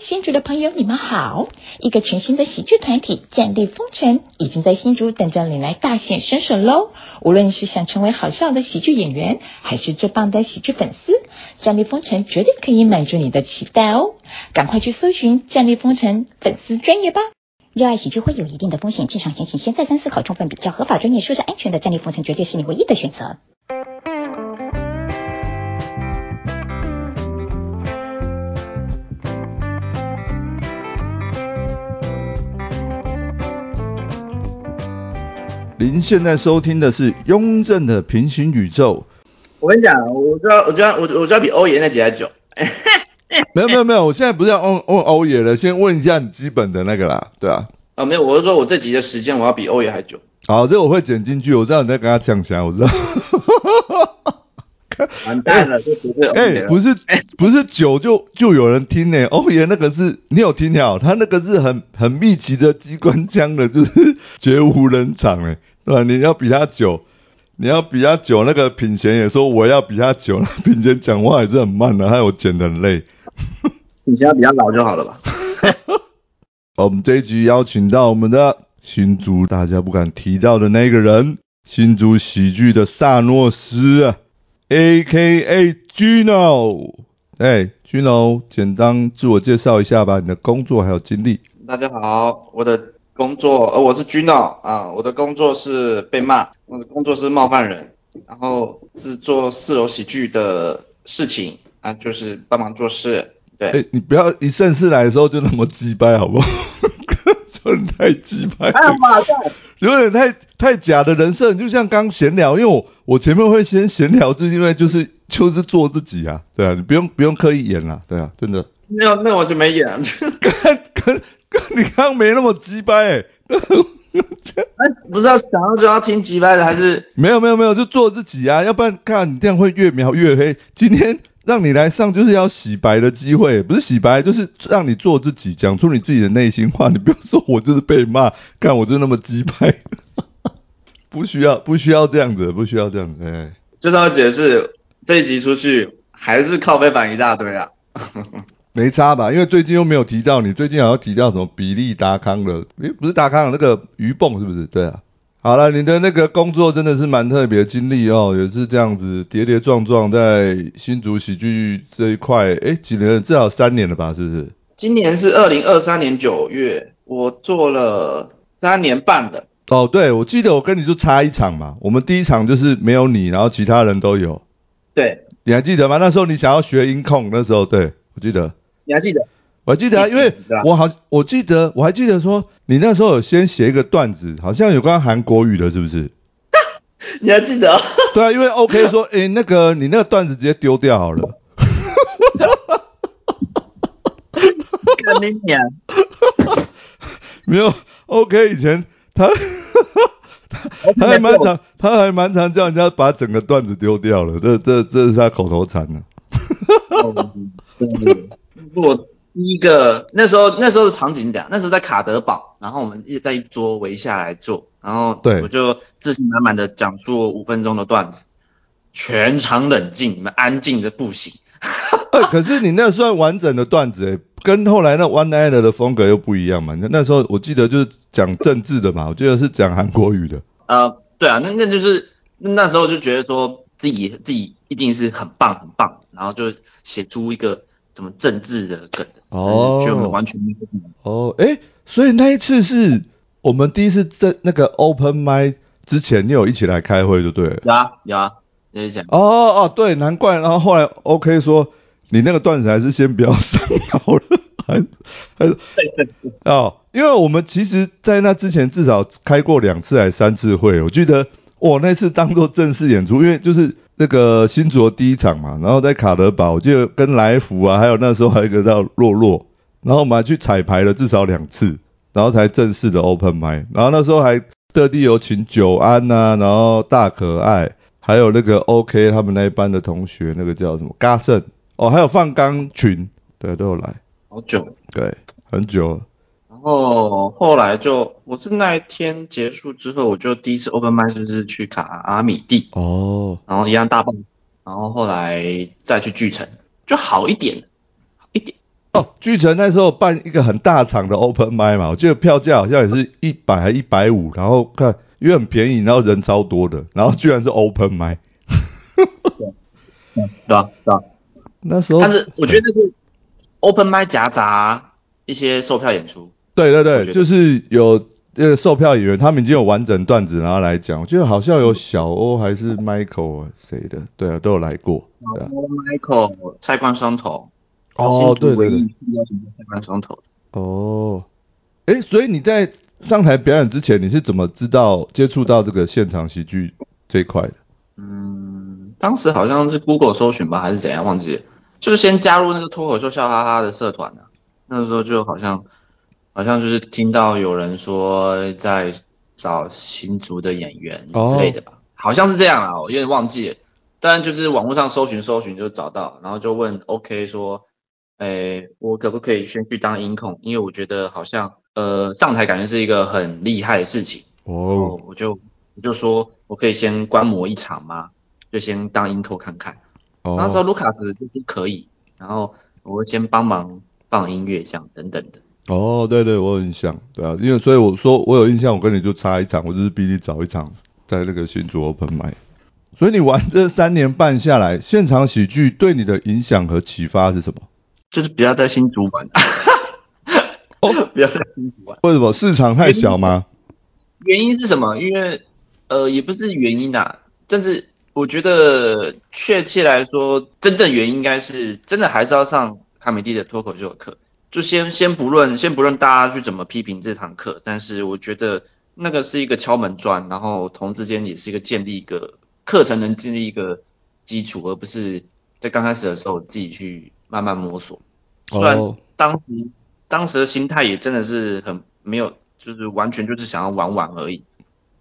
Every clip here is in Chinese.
新竹的朋友，你们好！一个全新的喜剧团体——战地风尘，已经在新竹等着你来大显身手喽！无论是想成为好笑的喜剧演员，还是最棒的喜剧粉丝，战地风尘绝对可以满足你的期待哦！赶快去搜寻战地风尘粉丝专业吧！热爱喜剧会有一定的风险，进场前请先再三思考，充分比较合法、专业、舒适、安全的战地风尘，绝对是你唯一的选择。您现在收听的是雍正的平行宇宙。我跟你讲，我知道，我知道，我我知道比欧爷那集还久。没有没有没有，我现在不是要问问欧爷了，先问一下你基本的那个啦，对啊。啊，没有，我是说我这集的时间我要比欧爷还久。好，这我会剪进去，我知道你在跟他讲起来，我知道。完蛋了，这不是 哎，不是不是久就就有人听呢。欧爷那个是，你有听了？他那个是很很密集的机关枪的，就是绝无人场哎，对吧？你要比他久，你要比他久。那个品贤也说我要比他久，品贤讲话也是很慢的，还有剪的很累。品贤比较老就好了吧？我们这一集邀请到我们的新竹大家不敢提到的那个人，新竹喜剧的萨诺斯啊。A K A Gino，哎，Gino，简单自我介绍一下吧，你的工作还有经历。大家好，我的工作，呃，我是 Gino 啊，我的工作是被骂，我的工作是冒犯人，然后是做四楼喜剧的事情啊，就是帮忙做事。对，哎，你不要一正式来的时候就那么鸡掰，好不好？太鸡掰。哎呀妈有点太太假的人设，就像刚闲聊，因为我我前面会先闲聊，就是因为就是就是做自己啊，对啊，你不用不用刻意演啦，对啊，真的。没有，那我就没演。跟跟跟你刚刚没那么鸡掰，哎，不是要想要就要听鸡掰的，还是？没有没有没有，就做自己啊，要不然看你这样会越描越黑。今天让你来上就是要洗白的机会，不是洗白，就是让你做自己，讲出你自己的内心话。你不要说我就是被骂，看我就那么鸡掰。不需要，不需要这样子，不需要这样子。哎，就是要解释这一集出去还是靠背板一大堆啊。没差吧？因为最近又没有提到你，最近好像提到什么比利达康的，诶，不是达康那个鱼泵是不是？对啊。好了，你的那个工作真的是蛮特别经历哦，也是这样子跌跌撞撞在新竹喜剧这一块，诶，几年？至少三年了吧？是不是？今年是二零二三年九月，我做了三年半的。哦，对，我记得我跟你就差一场嘛，我们第一场就是没有你，然后其他人都有。对，你还记得吗？那时候你想要学音控，那时候对我记得。你还记得？我还记得啊，因为我好，我记得我还记得说，你那时候有先写一个段子，好像有关韩国语的，是不是？你还记得？对啊，因为 OK 说，哎，那个你那个段子直接丢掉好了。跟你讲，没有 OK 以前。他他他还蛮常，他还蛮常叫人家把整个段子丢掉了，这这这是他口头禅呢。我第一个那时候那时候的场景讲，那时候在卡德堡，然后我们一直在一桌围下来坐，然后对我就自信满满的讲出五分钟的段子，全场冷静，你们安静的不行。可是你那算完整的段子诶。跟后来那 One Night 的风格又不一样嘛？那那时候我记得就是讲政治的嘛，我记得是讲韩国语的。呃，对啊，那那就是那时候就觉得说自己自己一定是很棒很棒，然后就写出一个什么政治的梗，哦，就完全没有。哦，哎，所以那一次是我们第一次在那个 Open m i 之前，你有一起来开会，对不对？有啊有啊。哦哦，对，难怪，然后后来 OK 说。你那个段子还是先不要上好了，还还是哦，因为我们其实，在那之前至少开过两次还三次会，我记得我那次当做正式演出，因为就是那个新竹第一场嘛，然后在卡德堡，我记得跟来福啊，还有那时候还有一个叫洛洛，然后我们还去彩排了至少两次，然后才正式的 open m i 然后那时候还特地有请久安呐，然后大可爱，还有那个 OK 他们那一班的同学，那个叫什么嘎胜。哦，还有放钢群，对，都有来，好久，对，很久。然后后来就，我是那一天结束之后，我就第一次 open m i 就是去卡阿米蒂，哦，然后一样大爆，然后后来再去巨城，就好一点，好一点。哦，巨城那时候办一个很大场的 open m i 嘛，我记得票价好像也是一百还一百五，然后看因为很便宜，然后人超多的，然后居然是 open m i 对，嗯，对啊，对啊。那时候，但是我觉得是 open m i 夹杂一些售票演出。对对对，就是有呃售票演员，他们已经有完整段子然后来讲，我觉得好像有小欧还是 Michael 谁的，对啊，都有来过。小欧 Michael 菜冠双头。哦，对对对。菜冠双头。哦，哎，所以你在上台表演之前，你是怎么知道接触到这个现场喜剧这一块的？嗯，当时好像是 Google 搜寻吧，还是怎样，忘记了。就是先加入那个脱口秀笑哈哈的社团的，那个时候就好像。好像就是听到有人说在找新竹的演员之类的吧，好像是这样啊，我有点忘记了。但就是网络上搜寻搜寻就找到，然后就问 OK 说，诶，我可不可以先去当音控？因为我觉得好像呃上台感觉是一个很厉害的事情。哦，我就我就说我可以先观摩一场吗？就先当音控看看。然后之后卢卡斯就是可以，然后我会先帮忙放音乐这样等等的。哦，对对，我有印象，对啊，因为所以我说我有印象，我跟你就差一场，我就是比你早一场在那个新竹 Open 麦。所以你玩这三年半下来，现场喜剧对你的影响和启发是什么？就是不要在新竹玩，哦，不要在新竹玩。为什么？市场太小吗？原因是什么？因为呃，也不是原因啊，但是我觉得确切来说，真正原因应该是真的还是要上卡美蒂的脱口秀课。就先先不论先不论大家去怎么批评这堂课，但是我觉得那个是一个敲门砖，然后同之间也是一个建立一个课程能建立一个基础，而不是在刚开始的时候自己去慢慢摸索。虽然当时当时的心态也真的是很没有，就是完全就是想要玩玩而已，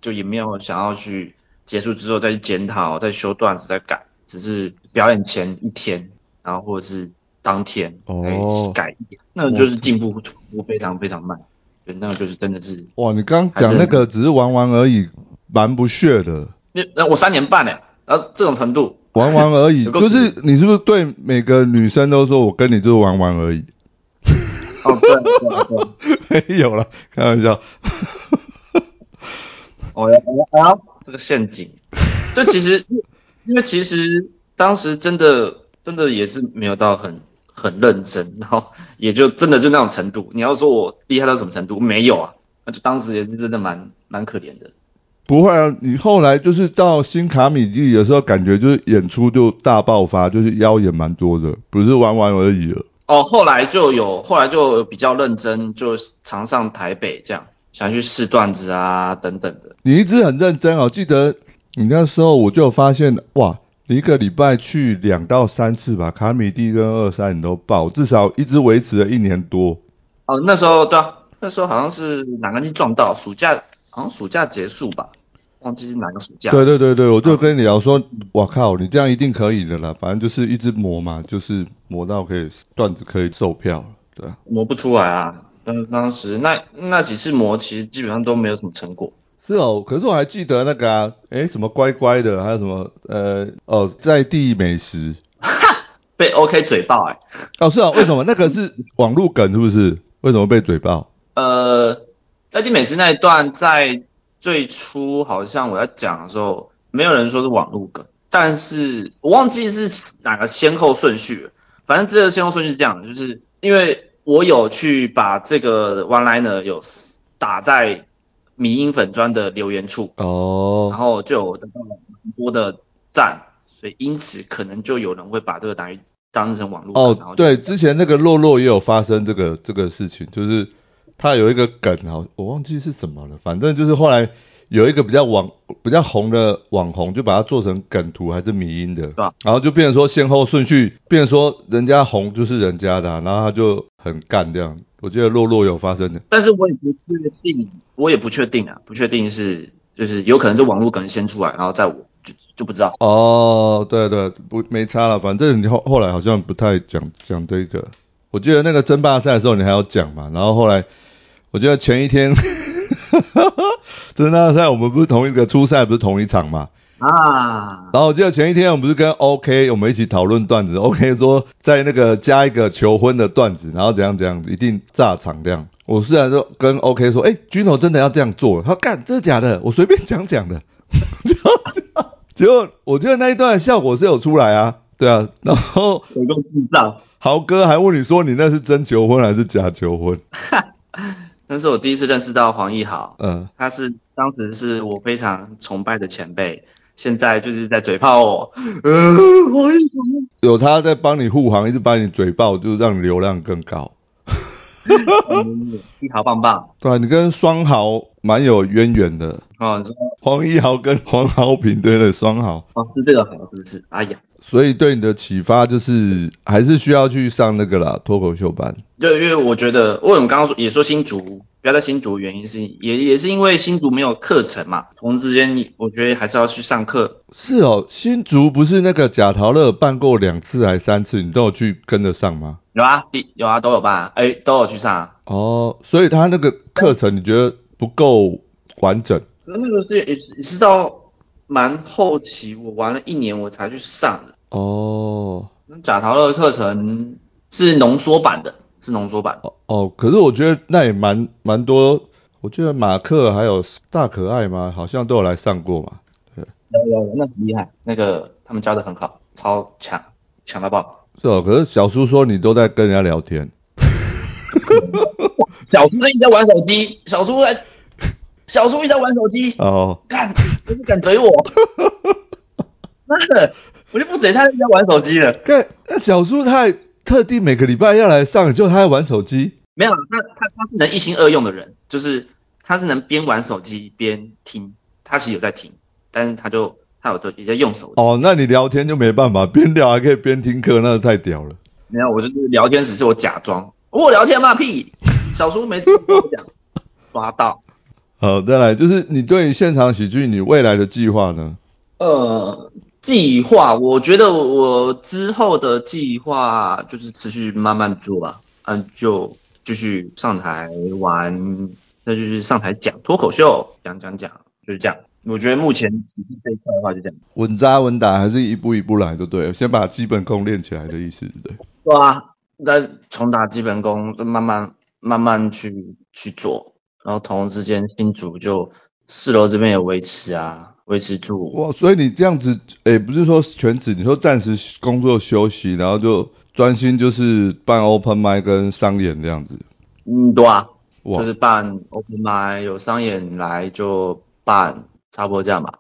就也没有想要去结束之后再去检讨、再修段子、再改，只是表演前一天，然后或者是。当天哦改那就是进步速度非常非常慢，对，那个就是真的是哇，你刚讲那个只是玩玩而已，蛮不屑的。那那我三年半呢，然后这种程度玩玩而已，就是你是不是对每个女生都说我跟你就是玩玩而已？哦对 没有了，开玩笑。哦呀呀，这个陷阱，就其实因为其实当时真的真的也是没有到很。很认真，然后也就真的就那种程度。你要说我厉害到什么程度？没有啊，那就当时也是真的蛮蛮可怜的。不会啊，你后来就是到新卡米蒂的时候，感觉就是演出就大爆发，就是腰也蛮多的，不是玩玩而已了。哦，后来就有，后来就比较认真，就常上台北这样，想去试段子啊等等的。你一直很认真哦，记得你那时候我就发现哇。一个礼拜去两到三次吧，卡米蒂跟二三你都报，至少一直维持了一年多。哦，那时候对啊，那时候好像是哪个季撞到暑假，好像暑假结束吧，忘记是哪个暑假。对对对对，我就跟你聊说，我靠，你这样一定可以的啦，反正就是一直磨嘛，就是磨到可以段子可以售票，对啊。磨不出来啊，当当时那那几次磨，其实基本上都没有什么成果。是哦，可是我还记得那个啊，哎，什么乖乖的，还有什么呃哦在地美食，哈，被 OK 嘴爆哎，哦是哦，为什么那个是网络梗是不是？为什么被嘴爆？呃，在地美食那一段在最初好像我在讲的时候，没有人说是网络梗，但是我忘记是哪个先后顺序了，反正这个先后顺序是这样的，就是因为我有去把这个 one liner 有打在。迷音粉砖的留言处。哦，然后就有得到很多的赞，所以因此可能就有人会把这个当当成网络哦，对，之前那个洛洛也有发生这个这个事情，就是他有一个梗啊，我忘记是什么了，反正就是后来有一个比较网比较红的网红，就把它做成梗图还是迷音的，然后就变成说先后顺序，变成说人家红就是人家的，然后他就很干这样。我觉得洛洛有发生的，但是我也不确定，我也不确定啊，不确定是就是有可能是网络可能先出来，然后在我就就不知道。哦，对对，不没差了，反正你后后来好像不太讲讲这个。我记得那个争霸赛的时候你还要讲嘛，然后后来我觉得前一天 争霸赛我们不是同一个初赛不是同一场嘛，啊。然后我记得前一天我们不是跟 OK 我们一起讨论段子，OK 说在那个加一个求婚的段子，然后怎样怎样，一定炸场这样。我虽然说跟 OK 说，哎，Gino 真的要这样做，他干，真的假的？我随便讲讲的。结果我觉得那一段效果是有出来啊，对啊，然后有个智障，豪哥还问你说你那是真求婚还是假求婚？那是我第一次认识到黄奕豪，嗯，他是当时是我非常崇拜的前辈，现在就是在嘴炮我，呃，黄有他在帮你护航，一直把你嘴爆，就是让流量更高。一豪棒棒，对，你跟双豪蛮有渊源的。哦，黄一豪跟黄豪平对的双豪。哦，是这个豪是不是？哎呀，所以对你的启发就是还是需要去上那个啦脱口秀班。对，因为我觉得，为什么刚刚说也说新竹不要在新竹，原因是也也是因为新竹没有课程嘛。同时之间，你我觉得还是要去上课。是哦，新竹不是那个贾陶乐办过两次还三次，你都有去跟得上吗？有啊，有啊，都有办，哎，都有去上。哦，所以他那个课程你觉得不够完整？那个是也也是到蛮后期，我玩了一年我才去上的。哦，那贾陶乐的课程是浓缩版的，是浓缩版。哦哦，可是我觉得那也蛮蛮多，我觉得马克还有大可爱嘛，好像都有来上过嘛。对，有有有，那很厉害，那个他们教的很好，超强，强到爆。是哦，可是小叔说你都在跟人家聊天。小叔一直在玩手机，小叔在，小叔一直在玩手机。哦。干，你敢怼我？妈的，我就不准他，在家玩手机了。看，那小叔他还特地每个礼拜要来上，就他在玩手机。没有，他他他是能一心二用的人，就是他是能边玩手机边听，他其实有在听，但是他就。他有也在用手机哦，那你聊天就没办法，边聊还可以边听课，那太屌了。没有，我就是聊天，只是我假装。我聊天嘛屁，小叔没跟我讲，抓到。好，再来就是你对现场喜剧你未来的计划呢？呃，计划，我觉得我之后的计划就是持续慢慢做吧，嗯，就继续上台玩，那就是上台讲脱口秀，讲讲讲，就是这样。我觉得目前这一块的话就这样，稳扎稳打，还是一步一步来，就对，先把基本功练起来的意思，对对？对啊，再重打基本功，就慢慢慢慢去去做，然后同时之间新组就四楼这边也维持啊，维持住。哇，所以你这样子，诶，不是说全职，你说暂时工作休息，然后就专心就是办 open m i 跟商演这样子。嗯，对啊，就是办 open m i 有商演来就办。差不多这样吧。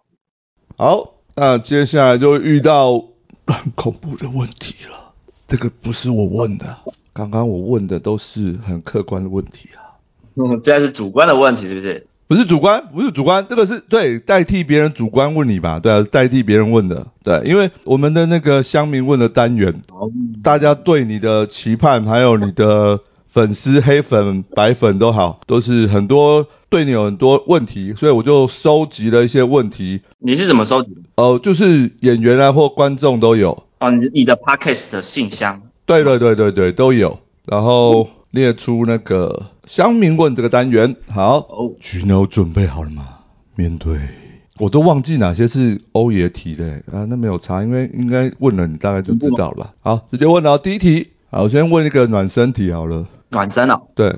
好，那接下来就遇到很恐怖的问题了。这个不是我问的，刚刚我问的都是很客观的问题啊。嗯，这是主观的问题，是不是？不是主观，不是主观，这个是对代替别人主观问你吧？对啊，代替别人问的。对，因为我们的那个乡民问的单元，大家对你的期盼，还有你的粉丝黑粉白粉都好，都是很多。对你有很多问题，所以我就收集了一些问题。你是怎么收集的？哦，就是演员啊或观众都有。哦，你你的 podcast 的信箱。对对对对对，都有。然后列出那个乡民问这个单元。好，哦，徐牛准备好了吗？面对，我都忘记哪些是欧爷提的啊，那没有查，因为应该问了，你大概就知道了吧？好，直接问到第一题。好，我先问一个暖身题好了。暖身哦，对，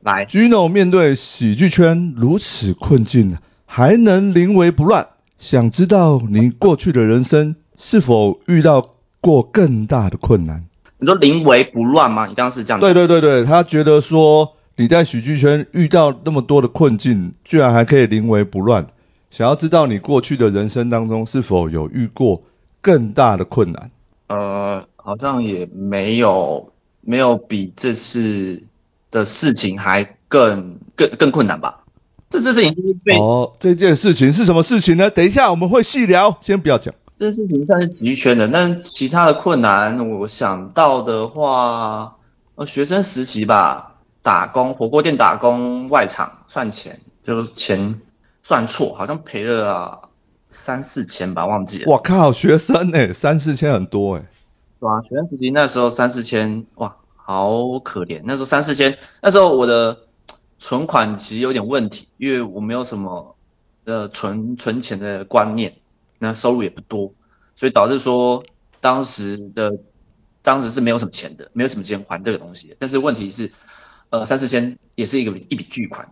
来，Gino 面对喜剧圈如此困境，还能临危不乱，想知道你过去的人生是否遇到过更大的困难？你说临危不乱吗？你刚刚是这样？对对对对，他觉得说你在喜剧圈遇到那么多的困境，居然还可以临危不乱，想要知道你过去的人生当中是否有遇过更大的困难？呃，好像也没有。没有比这次的事情还更更更困难吧？这次事情被哦，这件事情是什么事情呢？等一下我们会细聊，先不要讲。这事情算是集圈的，但其他的困难，我想到的话，呃，学生实习吧，打工火锅店打工外场算钱，就钱算错，好像赔了三四千吧，忘记了。我靠，学生哎，三四千很多哎。对啊，学生实习那时候三四千，哇，好可怜。那时候三四千，那时候我的存款其实有点问题，因为我没有什么呃存存钱的观念。那收入也不多，所以导致说当时的当时是没有什么钱的，没有什么钱还这个东西。但是问题是，呃，三四千也是一个一笔巨款。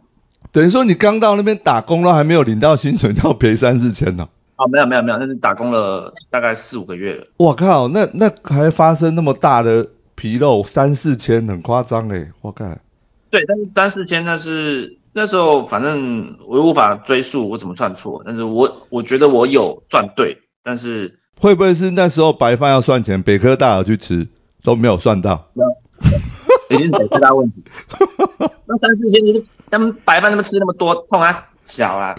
等于说你刚到那边打工了还没有领到薪水，要赔三四千呢？哦，没有没有没有，那是打工了大概四五个月了。我靠，那那还发生那么大的纰漏，三四千很夸张哎，我靠。对，但是三四千那是那时候反正我无法追溯我怎么算错，但是我我觉得我有算对，但是会不会是那时候白饭要算钱，北科大有去吃都没有算到？一定 是北科大问题。那三四千你他们白饭他们吃那么多，痛啊小啊。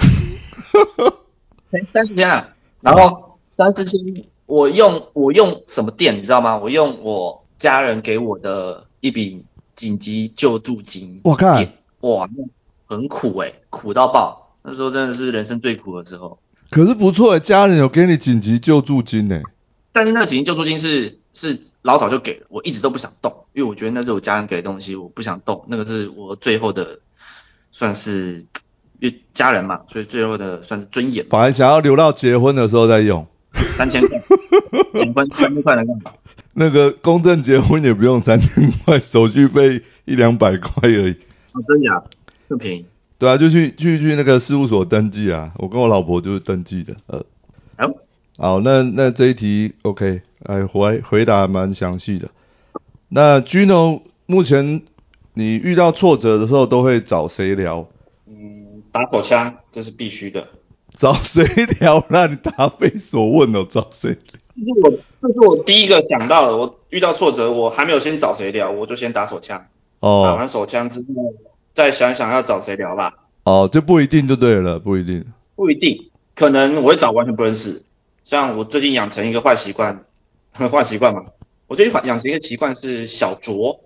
三四千啊，然后三四千，我用我用什么店你知道吗？我用我家人给我的一笔紧急救助金。我看，哇，很苦哎，苦到爆。那时候真的是人生最苦的时候。可是不错哎，家人有给你紧急救助金哎。但是那个紧急救助金是是老早就给了，我一直都不想动，因为我觉得那是我家人给的东西，我不想动。那个是我最后的，算是。因为家人嘛，所以最后的算是尊严。反而想要留到结婚的时候再用。三千块，结婚三千块来干嘛？那个公证结婚也不用三千块，手续费一两百块而已。哦，真假？这么便宜？对啊，就去去去那个事务所登记啊。我跟我老婆就是登记的。呃，好，好，那那这一题 OK，哎回回答蛮详细的。那 Gino，目前你遇到挫折的时候都会找谁聊？嗯打口枪，这是必须的。找谁聊？那你答非所问哦，找谁？这是我，这是我第一个想到的。我遇到挫折，我还没有先找谁聊，我就先打手枪。哦。打完手枪之后，再想想要找谁聊吧。哦，就不一定就对了，不一定。不一定，可能我会找完全不认识。像我最近养成一个坏习惯，坏习惯嘛。我最近养成一个习惯是小酌，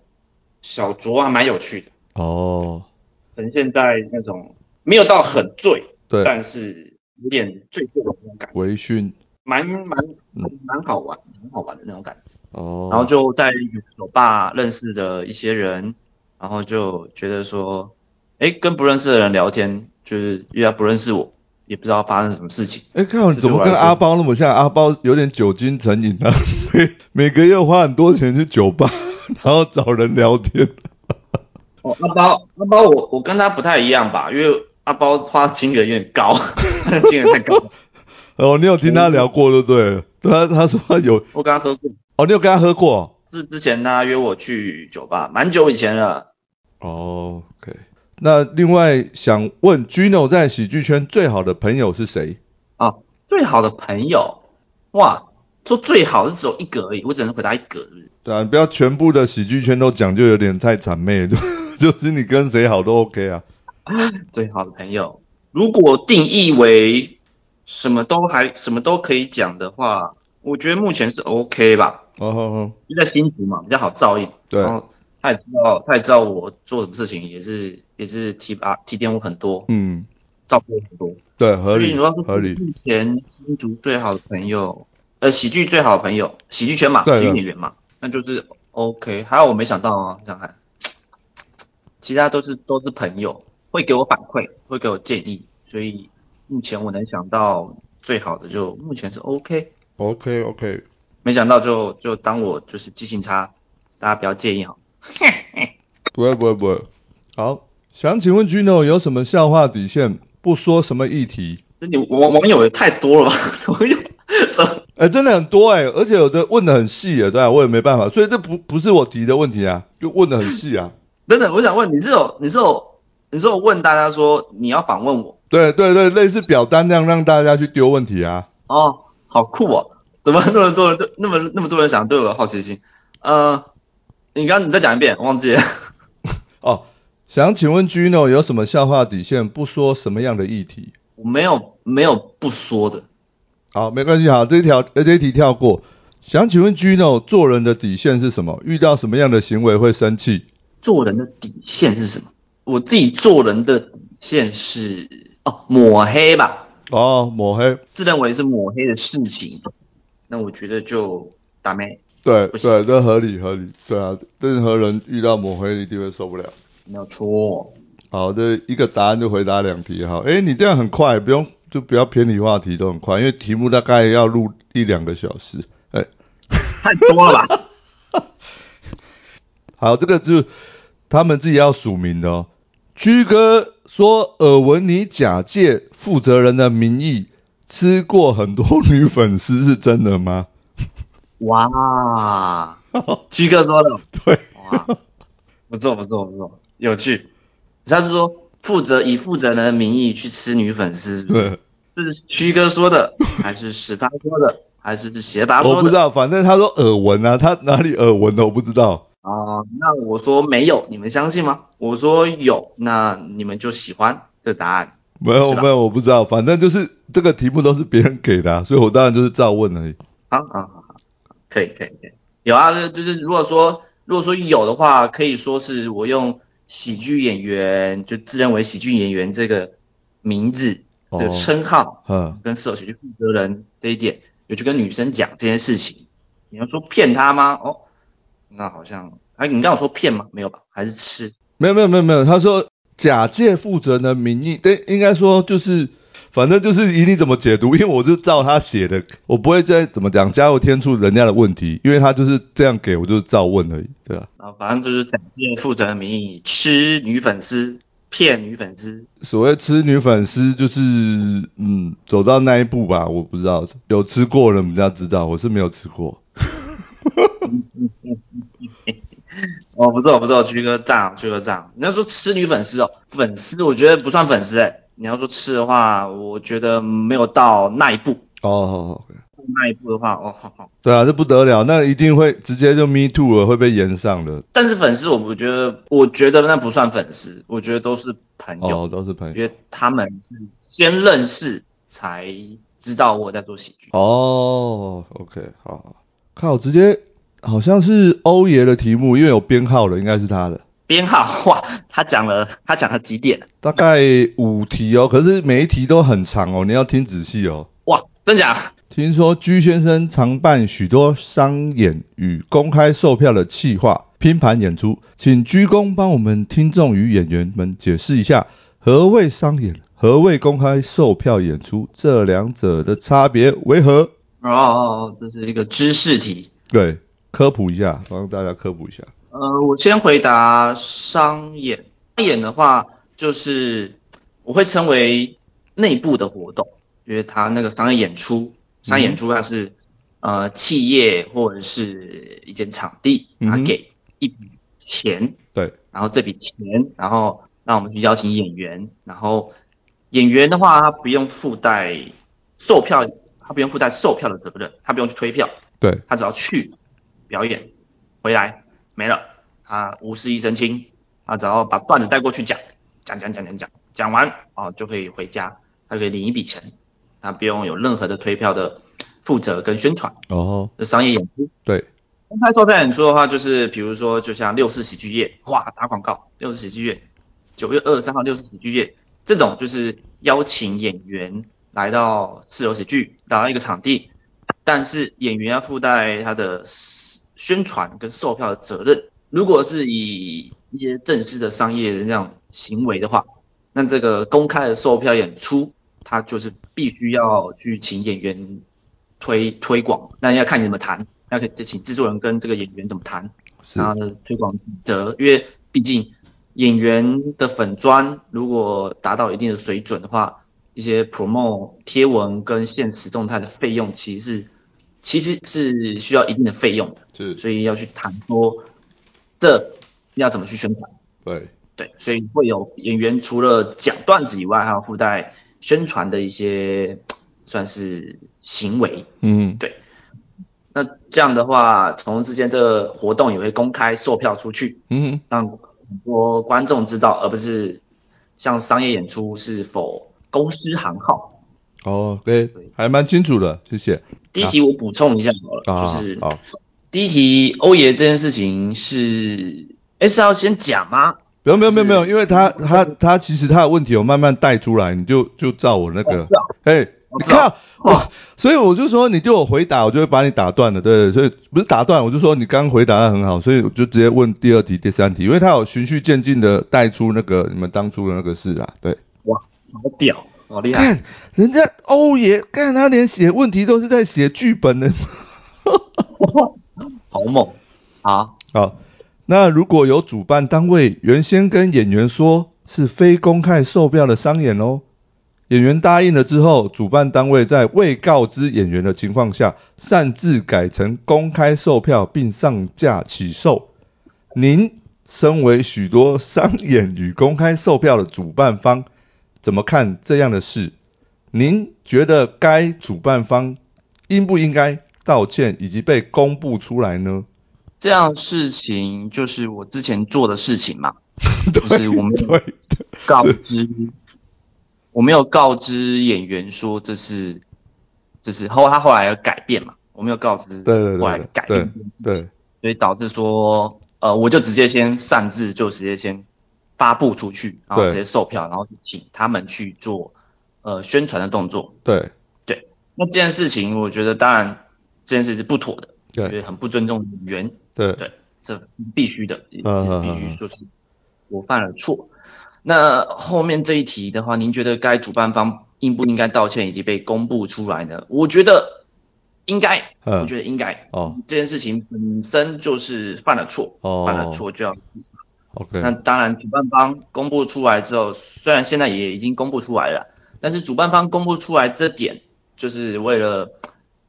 小酌还蛮有趣的。哦。呈现在那种。没有到很醉，对，但是有点醉醉的那种感觉，微醺，蛮蛮蛮好玩，蛮好玩的那种感觉。哦，然后就在酒吧认识的一些人，然后就觉得说，哎，跟不认识的人聊天，就是因为他不认识我，也不知道发生什么事情。哎，看怎么跟阿包那么像？阿包有点酒精成瘾啊，每个月花很多钱去酒吧，然后找人聊天。哦，阿包，阿包，我我跟他不太一样吧，因为。阿包花金额有点高，金额太高。哦，你有听他聊过对不对？他他说有，我跟他喝过。哦，你有跟他喝过？是之前他约我去酒吧，蛮久以前了。哦，OK。那另外想问，Gino 在喜剧圈最好的朋友是谁？啊，最好的朋友？哇，说最好是只有一个而已，我只能回答一个，是不是？对啊，你不要全部的喜剧圈都讲，就有点太谄媚，就就是你跟谁好都 OK 啊。最好的朋友，如果定义为什么都还什么都可以讲的话，我觉得目前是 OK 吧。哦哦哦，就在新竹嘛，比较好照应。对。然后他也知道，他也知道我做什么事情，也是也是提拔提点我很多。嗯。照顾我很多。对，合理。合理。目前新竹最好的朋友，呃，喜剧最好的朋友，喜剧圈嘛，喜剧演员嘛，那就是 OK。还有我没想到啊，想看，其他都是都是朋友。会给我反馈，会给我建议，所以目前我能想到最好的就目前是 OK。OK OK，没想到就就当我就是记性差，大家不要介意哈。不会不会不会。好，想请问 Gino 有什么笑话底线？不说什么议题。你网网友也太多了吧？网友，哎，真的很多哎，而且有的问的很细啊，对啊？我也没办法，所以这不不是我提的问题啊，就问的很细啊。等等，我想问你这种，你这种。你说我问大家说你要访问我，对对对，类似表单那样让大家去丢问题啊。哦，好酷哦！怎么那么多人，那么那么多人想对我有好奇心？呃，你刚你再讲一遍，忘记了。哦，想请问 Gino 有什么笑话底线？不说什么样的议题？我没有没有不说的。好，没关系，好，这一条这一题跳过。想请问 Gino 做人的底线是什么？遇到什么样的行为会生气？做人的底线是什么？我自己做人的底线是哦抹黑吧哦抹黑自认为是抹黑的事情，那我觉得就打没对对这合理合理。对啊任何人遇到抹黑一定会受不了。没有错。好的一个答案就回答两题哈。哎你这样很快不用就不要偏离话题都很快，因为题目大概要录一两个小时，哎，太多了吧？好，这个是他们自己要署名的哦。居哥说耳闻你假借负责人的名义吃过很多女粉丝，是真的吗？哇，居哥说的，对，哇，不错不错不错，有趣。他是说负责以负责人的名义去吃女粉丝，对，这是居哥说的，还是史他说的，还是是邪达说的？我不知道，反正他说耳闻啊，他哪里耳闻的我不知道。啊，那我说没有，你们相信吗？我说有，那你们就喜欢这答案？没有没有，我不知道，反正就是这个题目都是别人给的，所以我当然就是照问而已。好好好好，可以可以可以，有啊，就是如果说如果说有的话，可以说是我用喜剧演员，就自认为喜剧演员这个名字这个称号，嗯，跟社喜剧负责人这一点，有去跟女生讲这件事情，你要说骗她吗？哦。那好像，哎，你刚有说骗吗？没有吧？还是吃？没有没有没有没有。他说假借负责人的名义，对，应该说就是，反正就是以你怎么解读，因为我是照他写的，我不会再怎么讲加油添醋人家的问题，因为他就是这样给我，就是照问而已，对吧？啊，反正就是假借负责人名义吃女粉丝，骗女粉丝。所谓吃女粉丝，就是嗯，走到那一步吧，我不知道，有吃过人比较知道，我是没有吃过。哦，不错不错，居哥赞，居哥赞。你要说吃女粉丝哦，粉丝我觉得不算粉丝哎。你要说吃的话，我觉得没有到那一步。哦，那一步的话，哦，好好。对啊，这不得了，那一定会直接就 me too 了，会被延上的。但是粉丝，我我觉得，我觉得那不算粉丝，我觉得都是朋友，都是朋友，因为他们是先认识才知道我在做喜剧。哦，OK，好，靠，直接。好像是欧爷的题目，因为有编号了，应该是他的编号。哇，他讲了，他讲了几点？大概五题哦，可是每一题都很长哦，你要听仔细哦。哇，真假？听说居先生常办许多商演与公开售票的企划拼盘演出，请鞠躬帮我们听众与演员们解释一下何谓商演，何谓公开售票演出，这两者的差别为何？哦，这是一个知识题。对。科普一下，帮大家科普一下。呃，我先回答商演。商演的话，就是我会称为内部的活动，因为它那个商业演出，商业演出它是呃企业或者是一间场地，它给一笔钱，对，然后这笔钱，然后让我们去邀请演员，然后演员的话，他不用附带售票，他不用附带售票的责任，他不用去推票，对他只要去。表演回来没了，他无事一身轻，他只要把段子带过去讲，讲讲讲讲讲，讲完哦就可以回家，他可以领一笔钱，他不用有任何的推票的负责跟宣传。哦。这商业演出，对，公开售票演出的话，就是比如说就像六四喜剧夜，哇打广告，六四喜剧夜，九月二十三号六四喜剧夜，这种就是邀请演员来到自由喜剧，来到一个场地，但是演员要附带他的。宣传跟售票的责任，如果是以一些正式的商业的这样行为的话，那这个公开的售票演出，它就是必须要去请演员推推广，那要看你怎么谈，要就请制作人跟这个演员怎么谈，然后呢推广的，因为毕竟演员的粉砖如果达到一定的水准的话，一些 promo 贴文跟现实动态的费用其实是。其实是需要一定的费用的，是，所以要去谈说这要怎么去宣传。对，对，所以会有演员除了讲段子以外，还要附带宣传的一些算是行为。嗯，对。那这样的话，从之间这个活动也会公开售票出去，嗯，让很多观众知道，而不是像商业演出是否公司行号。哦，对，还蛮清楚的，谢谢。第一题我补充一下好了，就是第一题欧爷这件事情是，哎是要先讲吗？没有没有没有没有，因为他他他其实他的问题我慢慢带出来，你就就照我那个，哎，你看哇，所以我就说你对我回答，我就会把你打断了，对，所以不是打断，我就说你刚回答的很好，所以我就直接问第二题、第三题，因为他有循序渐进的带出那个你们当初的那个事啊，对。哇，好屌。好厉害！看人家欧爷，看他连写问题都是在写剧本的，好猛啊！好，那如果有主办单位原先跟演员说是非公开售票的商演哦，演员答应了之后，主办单位在未告知演员的情况下，擅自改成公开售票并上架起售，您身为许多商演与公开售票的主办方。怎么看这样的事？您觉得该主办方应不应该道歉以及被公布出来呢？这样事情就是我之前做的事情嘛，就是我没有告知，我没有告知演员说这是，这是后他后来要改变嘛，我没有告知，对对对，后来改变，对，所以导致说，呃，我就直接先擅自就直接先。发布出去，然后直接售票，然后请他们去做呃宣传的动作。对对，那这件事情，我觉得当然这件事是不妥的，对，很不尊重演员。对对，这必须的，也是必须就是我犯了错。那后面这一题的话，您觉得该主办方应不应该道歉以及被公布出来呢？我觉得应该，我觉得应该。哦，这件事情本身就是犯了错，犯了错就要。OK，那当然，主办方公布出来之后，虽然现在也已经公布出来了，但是主办方公布出来这点，就是为了，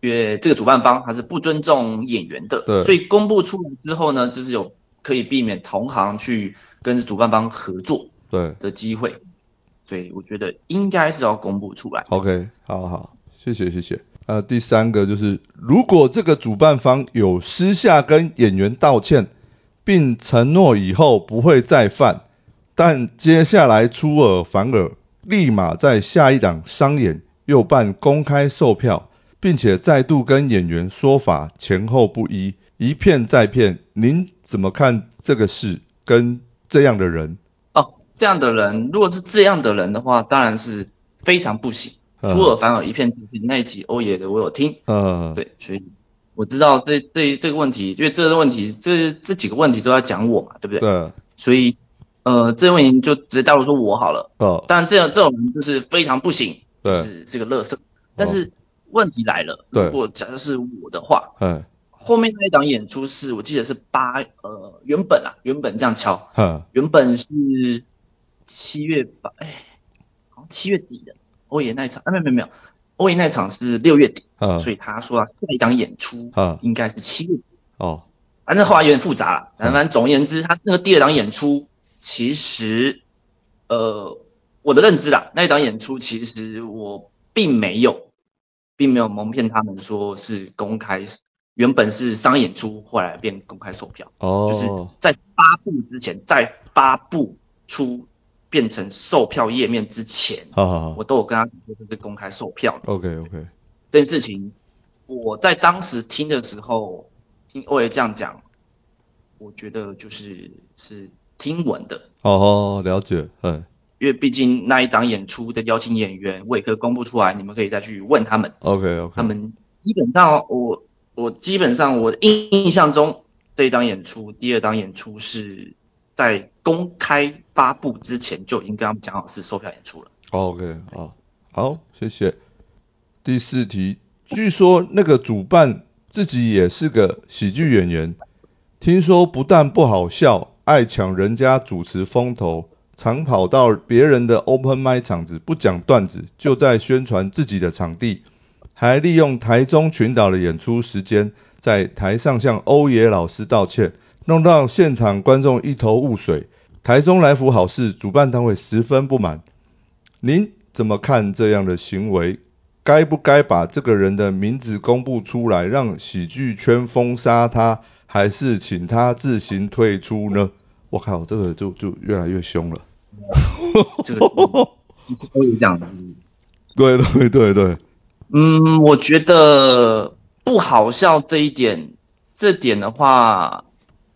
因为这个主办方他是不尊重演员的，对，所以公布出来之后呢，就是有可以避免同行去跟主办方合作，对的机会，所以我觉得应该是要公布出来。OK，好好，谢谢谢谢。呃，第三个就是，如果这个主办方有私下跟演员道歉。并承诺以后不会再犯，但接下来出尔反尔，立马在下一档商演又办公开售票，并且再度跟演员说法前后不一，一骗再骗。您怎么看这个事？跟这样的人？哦，这样的人，如果是这样的人的话，当然是非常不行。出尔反尔，一骗再骗。那一集欧爷的我有听，嗯，对，所以。我知道这这这个问题，因为这个问题，这这几个问题都要讲我嘛，对不对？对。所以，呃，这个问题就直接带入说我好了。哦。但这样这种人就是非常不行，就是是个乐色。但是问题来了，如果假设是我的话，嗯，后面那一档演出是我记得是八呃原本啊原本这样敲，嗯，原本是七月八哎，好像七月底的欧爷那一场，啊没有没有没有。欧爷那场是六月底，所以他说下一档演出应该是七月底。哦，反正后来有点复杂了。反正总而言之，他那个第二档演出，其实呃，我的认知啦，那一档演出其实我并没有，并没有蒙骗他们说是公开，原本是商演出，后来变公开售票。哦，就是在发布之前，在发布出。变成售票页面之前，好好好，我都有跟他说这是公开售票。OK OK，这件事情我在当时听的时候，听我也这样讲，我觉得就是是听闻的。哦，了解，嗯，因为毕竟那一档演出的邀请演员我也可以公布出来，你们可以再去问他们。OK OK，他们基本上我我基本上我印印象中这一档演出，第二档演出是。在公开发布之前就已经跟他们讲好是售票演出了。OK，好，好，谢谢。第四题，据说那个主办自己也是个喜剧演员，听说不但不好笑，爱抢人家主持风头，常跑到别人的 Open m i 场子不讲段子，就在宣传自己的场地，还利用台中群岛的演出时间，在台上向欧爷老师道歉。弄到现场观众一头雾水，台中来福好事主办单位十分不满。您怎么看这样的行为？该不该把这个人的名字公布出来，让喜剧圈封杀他，还是请他自行退出呢？我靠，这个就就越来越凶了。这个可以讲。对对对对。嗯，我觉得不好笑这一点，这点的话。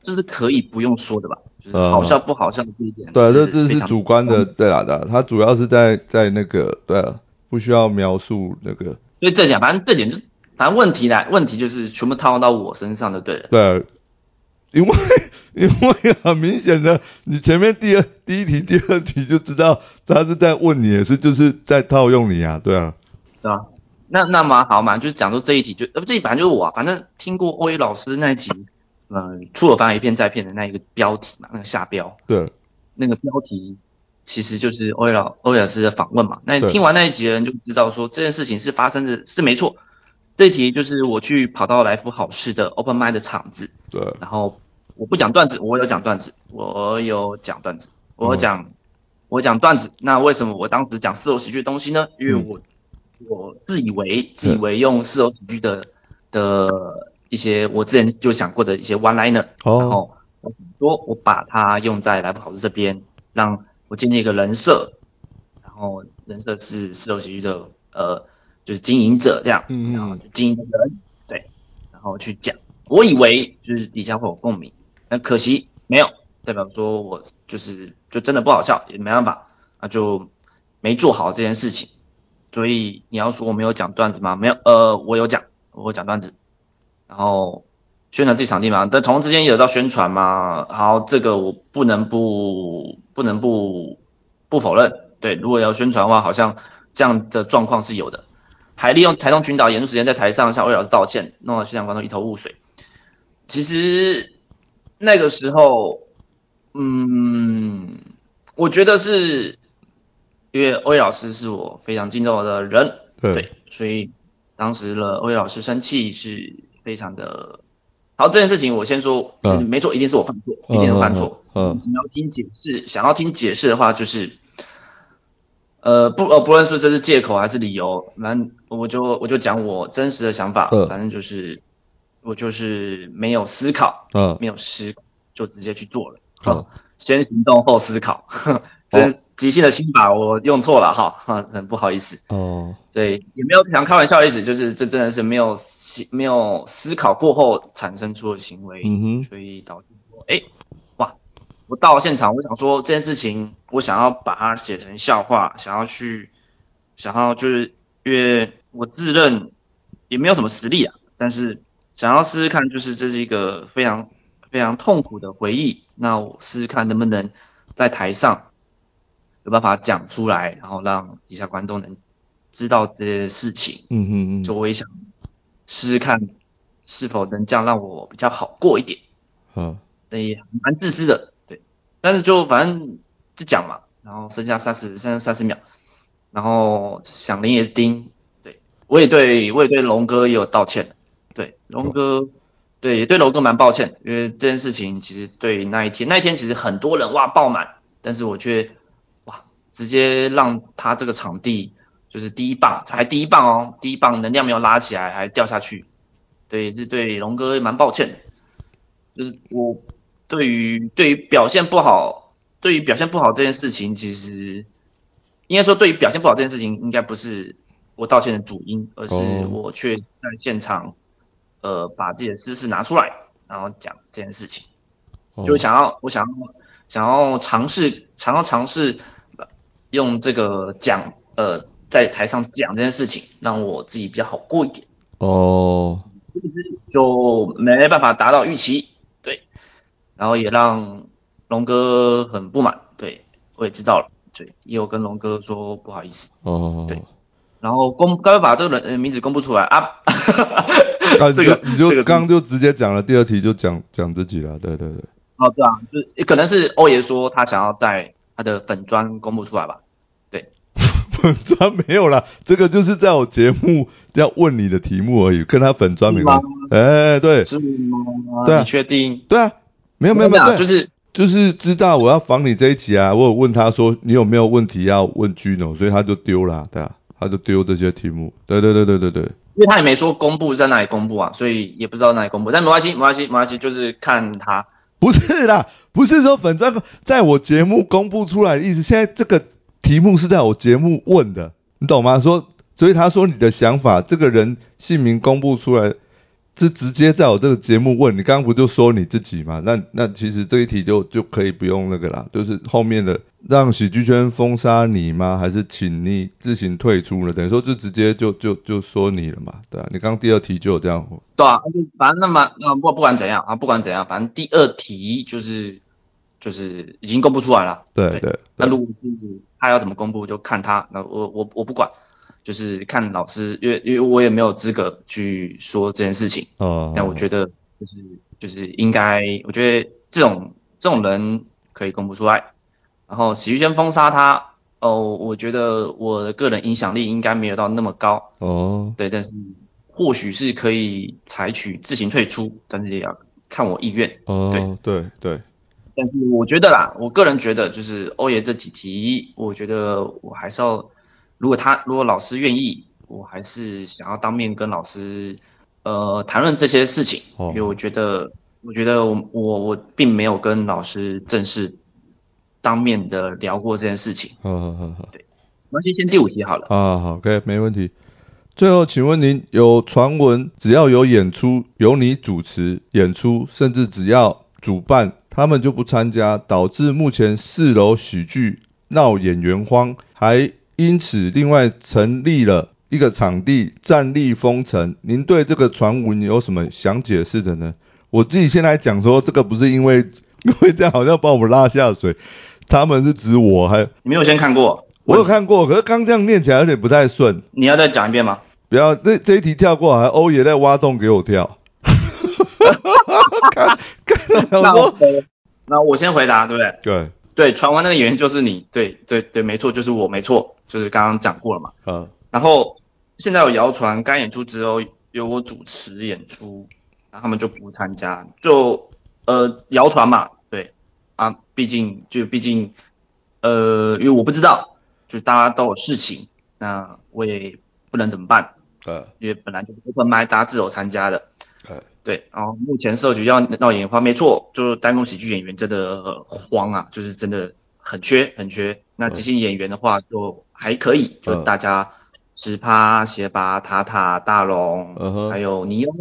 这是可以不用说的吧？就是好笑不好笑这一点。对，这这是主观的，对啊的。他主要是在在那个，对啊，不需要描述那个。所以这点，反正这点就，反正问题呢，问题就是全部套用到我身上的，对了。对，因为因 因为很明显的，你前面第二第一题、第二题就知道他是在问你，也是就是在套用你啊，对啊，对啊，那那蛮好嘛，就是讲说这一题就呃这一版就是我，反正听过欧 A 老师那一集，嗯，出尔反尔一片再片的那一个标题嘛，那个下标，对，那个标题其实就是欧 A 老欧 A 老师的访问嘛，那你听完那一集的人就知道说这件事情是发生的，是没错。这一题就是我去跑到来福好事的 Open m i d 的场子，对，然后我不讲段子，我有讲段子，我有讲段子，我讲我讲段子。那为什么我当时讲四楼喜剧的东西呢？因为我我自以为自以为用四楼喜剧的的一些我之前就想过的一些 one liner，然后我说我把它用在来福好事这边，让我建立一个人设，然后人设是四楼喜剧的呃。就是经营者这样，然后就经营的人，对，然后去讲，我以为就是底下会有共鸣，那可惜没有，代表说我就是就真的不好笑，也没办法，那就没做好这件事情。所以你要说我没有讲段子吗？没有，呃，我有讲，我讲段子，然后宣传自己场地嘛，但同时之间有到宣传嘛，好，这个我不能不不能不不否认，对，如果要宣传的话，好像这样的状况是有的。还利用台东群岛演出时间在台上向魏老师道歉，弄得现场观众一头雾水。其实那个时候，嗯，我觉得是因为魏老师是我非常敬重的人，对，所以当时的魏老师生气是非常的。好，这件事情我先说，没错，一定是我犯错，一定是犯错。嗯，你要听解释，想要听解释的话，就是。呃不呃不论是这是借口还是理由，反正我就我就讲我真实的想法，反正就是我就是没有思考，嗯，没有思就直接去做了，好，先行动后思考，这即兴的心法我用错了哈，很不好意思，哦，对，也没有想开玩笑的意思，就是这真的是没有思没有思考过后产生出的行为，嗯哼，所以导致说，哎。哇我到现场，我想说这件事情，我想要把它写成笑话，想要去，想要就是因为我自认也没有什么实力啊，但是想要试试看，就是这是一个非常非常痛苦的回忆，那我试试看能不能在台上有办法讲出来，然后让底下观众能知道这些事情。嗯嗯嗯。就我也想试试看，是否能这样让我比较好过一点。嗯。对，蛮自私的。对但是就反正就讲嘛，然后剩下三十剩下三十秒，然后响铃也是叮，对我也对我也对龙哥也有道歉，对龙哥对也对龙哥蛮抱歉，因为这件事情其实对那一天那一天其实很多人哇爆满，但是我却哇直接让他这个场地就是第一棒还第一棒哦，第一棒能量没有拉起来还掉下去，对是对龙哥蛮抱歉的，就是我。对于对于表现不好，对于表现不好这件事情，其实应该说，对于表现不好这件事情，应该不是我道歉的主因，而是我却在现场，呃，把自己的知识拿出来，然后讲这件事情，就想要我想要想要尝试，想要尝试用这个讲，呃，在台上讲这件事情，让我自己比较好过一点。哦，就没办法达到预期。对。然后也让龙哥很不满，对我也知道了，对，也有跟龙哥说不好意思，哦，对，然后公刚刚把这个人名字公布出来啊，这个你就刚刚就直接讲了，第二题就讲讲自己了，对对对，哦对啊，就可能是欧爷说他想要在他的粉砖公布出来吧，对，粉砖没有啦，这个就是在我节目要问你的题目而已，跟他粉砖没关系，哎对，是吗？对啊，你确定？对啊。没有没有没有，就是就是知道我要防你这一集啊，我有问他说你有没有问题要问 Gino，所以他就丢了，对啊，他就丢这些题目，对对对对对对，因为他也没说公布在哪里公布啊，所以也不知道哪里公布，但没关系没关系没关系，就是看他，不是啦，不是说粉钻在我节目公布出来的意思，现在这个题目是在我节目问的，你懂吗？说所以他说你的想法，这个人姓名公布出来。是直接在我这个节目问你，刚刚不就说你自己吗？那那其实这一题就就可以不用那个啦，就是后面的让喜剧圈封杀你吗？还是请你自行退出了？等于说就直接就就就说你了嘛，对啊，你刚第二题就有这样。对啊，反正那么那不不管怎样啊，不管怎样，反正第二题就是就是已经公布出来了。对对。那如果是他要怎么公布，就看他。那我我我不管。就是看老师，因为因为我也没有资格去说这件事情，哦，但我觉得就是就是应该，我觉得这种这种人可以公布出来，然后喜剧圈封杀他，哦，我觉得我的个人影响力应该没有到那么高，哦，对，但是或许是可以采取自行退出，但是也要看我意愿，哦，对。对对，但是我觉得啦，我个人觉得就是欧爷这几题，我觉得我还是要。如果他如果老师愿意，我还是想要当面跟老师呃谈论这些事情，因为我觉得我觉得我我我并没有跟老师正式当面的聊过这件事情。好好好好，对，我们先，先第五题好了。啊好，OK，没问题。最后，请问您有传闻，只要有演出由你主持演出，甚至只要主办，他们就不参加，导致目前四楼喜剧闹演员荒，还。因此，另外成立了一个场地，站立封城。您对这个传闻有什么想解释的呢？我自己先来讲说，这个不是因为 因为这样好像把我们拉下水，他们是指我，还你没有先看过？我有看过，可是刚这样念起来有点不太顺。你要再讲一遍吗？不要，这这一题跳过，还欧爷在挖洞给我跳。那我那我先回答，对不对？对。对，传闻那个演员就是你，对对对，没错，就是我，没错，就是刚刚讲过了嘛。嗯。然后现在有谣传，该演出之后由我主持演出，然后他们就不参加，就呃谣传嘛，毕竟就毕竟呃，因为我不知道，就大家都有事情，那我也不能怎么办。对，因为本来就是 open 麦，大家自由参加的。对，然后目前社局要闹演员荒，没错，就是单口喜剧演员真的慌啊，就是真的很缺很缺。那即兴演员的话就还可以，就大家十趴、斜拔、塔塔、大龙，还有尼欧、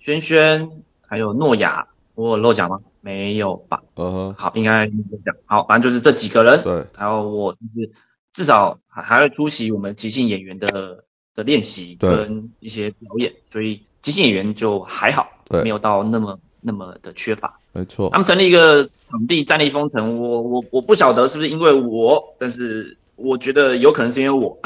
轩轩，还有诺亚，我有漏讲吗？没有吧？嗯哼，好，应该讲。好，反正就是这几个人。对，然后我就是至少还还会出席我们即兴演员的的练习跟一些表演，所以即兴演员就还好。没有到那么那么的缺乏，没错。他们成立一个场地站立封城，我我我不晓得是不是因为我，但是我觉得有可能是因为我，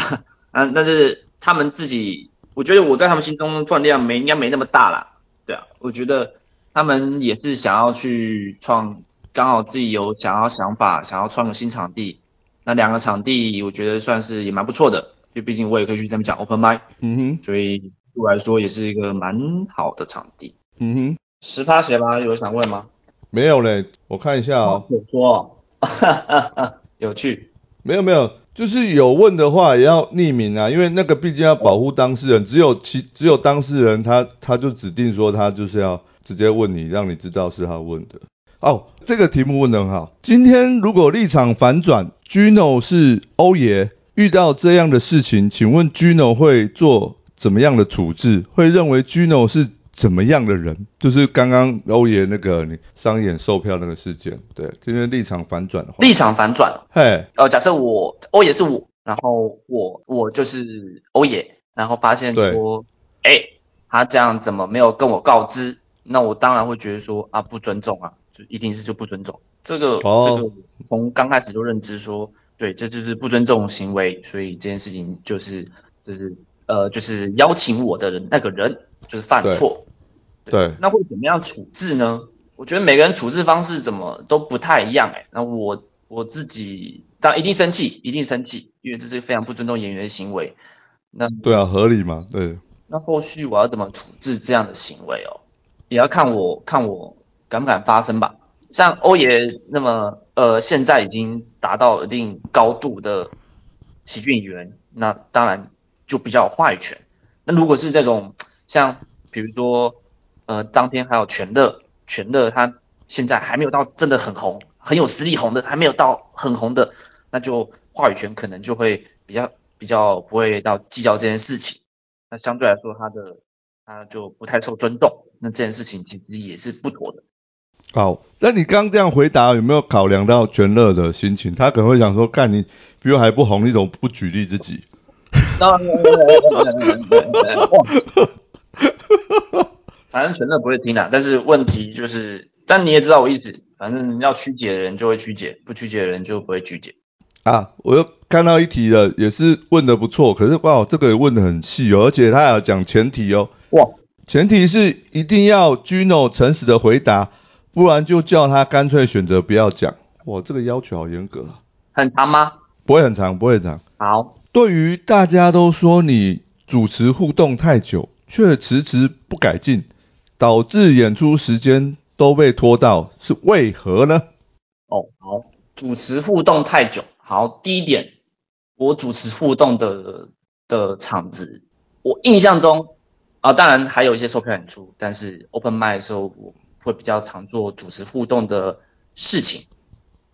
嗯，但是他们自己，我觉得我在他们心中分量没应该没那么大啦，对啊，我觉得他们也是想要去创，刚好自己有想要想法，想要创个新场地，那两个场地我觉得算是也蛮不错的，就毕竟我也可以去这么讲 open m i 嗯哼，所以对我来说也是一个蛮好的场地。嗯哼，十趴鞋吧，有想问吗？没有嘞，我看一下哦。有说，有趣。没有没有，就是有问的话也要匿名啊，因为那个毕竟要保护当事人，只有其只有当事人他他就指定说他就是要直接问你，让你知道是他问的。哦，这个题目问得很好。今天如果立场反转，Gino 是欧爷，遇到这样的事情，请问 Gino 会做怎么样的处置？会认为 Gino 是？怎么样的人？就是刚刚欧爷那个你商演售票那个事件，对，今天立场反转的话，立场反转，嘿，呃，假设我欧爷是我，然后我我就是欧爷，然后发现说，哎，他这样怎么没有跟我告知？那我当然会觉得说啊，不尊重啊，就一定是就不尊重。这个这个从刚开始就认知说，对，这就是不尊重行为，所以这件事情就是就是呃就是邀请我的人那个人。就是犯错，对，那会怎么样处置呢？我觉得每个人处置方式怎么都不太一样哎。那我我自己当然一定生气，一定生气，因为这是非常不尊重演员的行为。那对啊，合理嘛？对。那后续我要怎么处置这样的行为哦？也要看我看我敢不敢发声吧。像欧爷那么呃，现在已经达到一定高度的喜剧演员，那当然就比较有话语权。那如果是这种。像比如说，呃，当天还有全乐，全乐他现在还没有到真的很红，很有实力红的，还没有到很红的，那就话语权可能就会比较比较不会到计较这件事情。那相对来说，他的他就不太受尊重，那这件事情其实也是不妥的。好，那你刚刚这样回答有没有考量到全乐的心情？他可能会想说，干你比我还不红，你怎么不举例自己？反正全乐不会听的，但是问题就是，但你也知道我意思，反正要曲解的人就会曲解，不曲解的人就不会曲解。啊，我又看到一题了，也是问的不错，可是哇，这个也问的很细哦，而且他还要讲前提哦。哇，前提是一定要 Gino 诚实的回答，不然就叫他干脆选择不要讲。哇，这个要求好严格。很长吗？不会很长，不会长。好，对于大家都说你主持互动太久，却迟迟不改进，导致演出时间都被拖到，是为何呢？哦，好，主持互动太久。好，第一点，我主持互动的的场子，我印象中啊，当然还有一些售票演出，但是 open m i 的时候，我会比较常做主持互动的事情。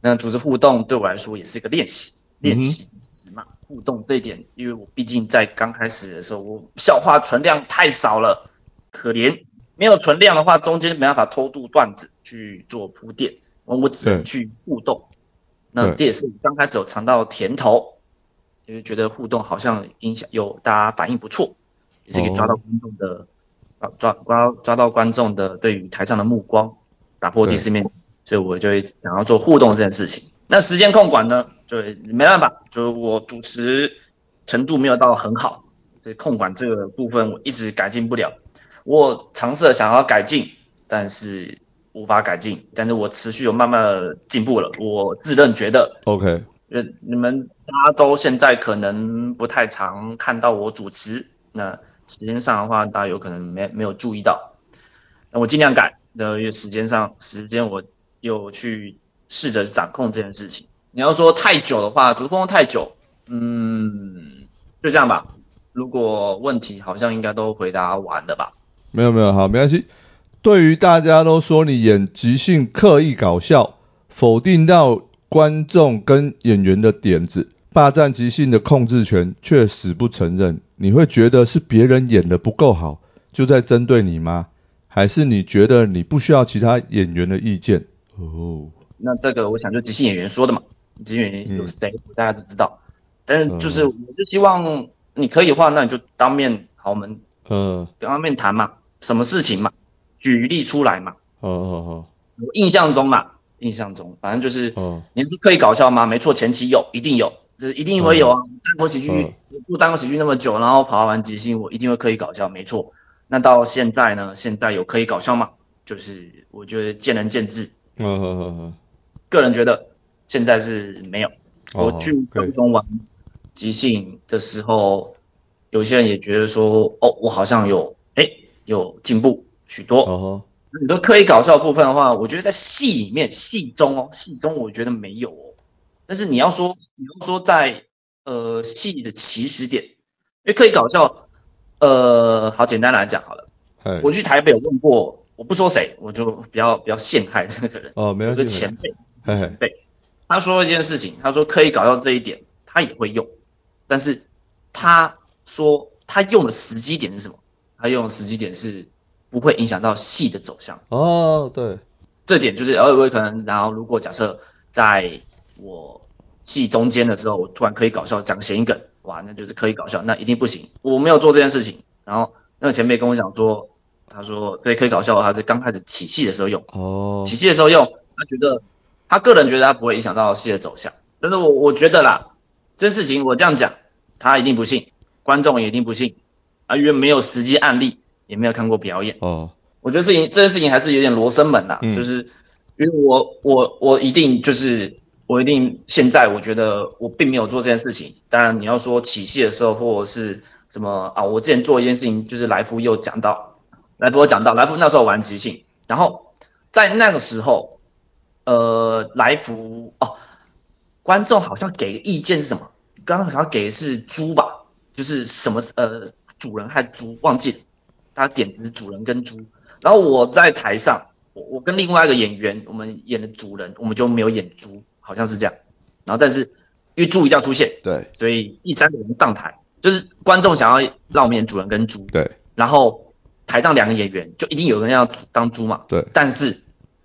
那主持互动对我来说也是一个练习，练习嘛，互动这一点，因为我毕竟在刚开始的时候，我笑话存量太少了，可怜，没有存量的话，中间没办法偷渡段子去做铺垫，我只能去互动。那这也是刚开始有尝到甜头，因为觉得互动好像影响有大家反应不错，也是可以抓到观众的，抓抓抓到观众的对于台上的目光，打破第四面，所以我就会想要做互动这件事情。那时间控管呢，就没办法，就是我主持程度没有到很好，所以控管这个部分我一直改进不了。我尝试想要改进，但是。无法改进，但是我持续有慢慢的进步了。我自认觉得，OK，呃，你们大家都现在可能不太常看到我主持，那时间上的话，大家有可能没没有注意到，那我尽量改。那因为时间上，时间我又去试着掌控这件事情。你要说太久的话，主控太久，嗯，就这样吧。如果问题好像应该都回答完了吧？没有没有，好，没关系。对于大家都说你演即兴刻意搞笑，否定到观众跟演员的点子，霸占即兴的控制权，却死不承认，你会觉得是别人演的不够好，就在针对你吗？还是你觉得你不需要其他演员的意见？哦，那这个我想就即兴演员说的嘛，即兴演员有谁，大家都知道。但是就是我就希望你可以的话，那你就当面好我们呃当面谈嘛，什么事情嘛。举例出来嘛？哦哦哦，我印象中嘛，印象中，反正就是，你说可以搞笑吗？没错，前期有，一定有，这一定会有啊。单口喜剧不单口喜剧那么久，然后跑完即兴，我一定会刻意搞笑，没错。那到现在呢？现在有刻意搞笑吗？就是我觉得见仁见智。嗯嗯嗯嗯，个人觉得现在是没有。我去高中玩即兴的时候，有些人也觉得说，哦，我好像有，哎，有进步。许多，你说刻意搞笑部分的话，我觉得在戏里面、戏中哦，戏中我觉得没有哦。但是你要说，你要说在呃戏的起始点，因为刻意搞笑，呃，好简单来讲好了。我去台北有问过，我不说谁，我就比较比较陷害那个人。哦，没有。有个前辈，前辈，他说一件事情，他说可以搞笑这一点他也会用，但是他说他用的时机点是什么？他用的时机点是。不会影响到戏的走向哦，对，这点就是，呃，我可能，然后如果假设在我戏中间的时候，我突然可以搞笑讲谐音梗，哇，那就是可以搞笑，那一定不行，我没有做这件事情。然后那个前辈跟我讲说，他说对，可以搞笑，他是刚开始起戏的时候用，哦，起戏的时候用，他觉得他个人觉得他不会影响到戏的走向，但是我我觉得啦，这事情我这样讲，他一定不信，观众也一定不信，啊，因为没有实际案例。也没有看过表演。哦，我觉得事情这件事情还是有点罗生门呐，就是因为我我我一定就是我一定现在我觉得我并没有做这件事情。当然你要说起戏的时候或者是什么啊，我之前做一件事情就是来福又讲到，来福我讲到来福那时候玩即兴，然后在那个时候呃来福哦，观众好像给个意见是什么？刚刚好像给的是猪吧，就是什么呃主人还猪忘记了。他点的是主人跟猪，然后我在台上，我我跟另外一个演员，我们演的主人，我们就没有演猪，好像是这样。然后但是因为猪一定要出现，对，所以第三个人上台，就是观众想要让我们演主人跟猪，对。然后台上两个演员就一定有人要当猪嘛。对。但是，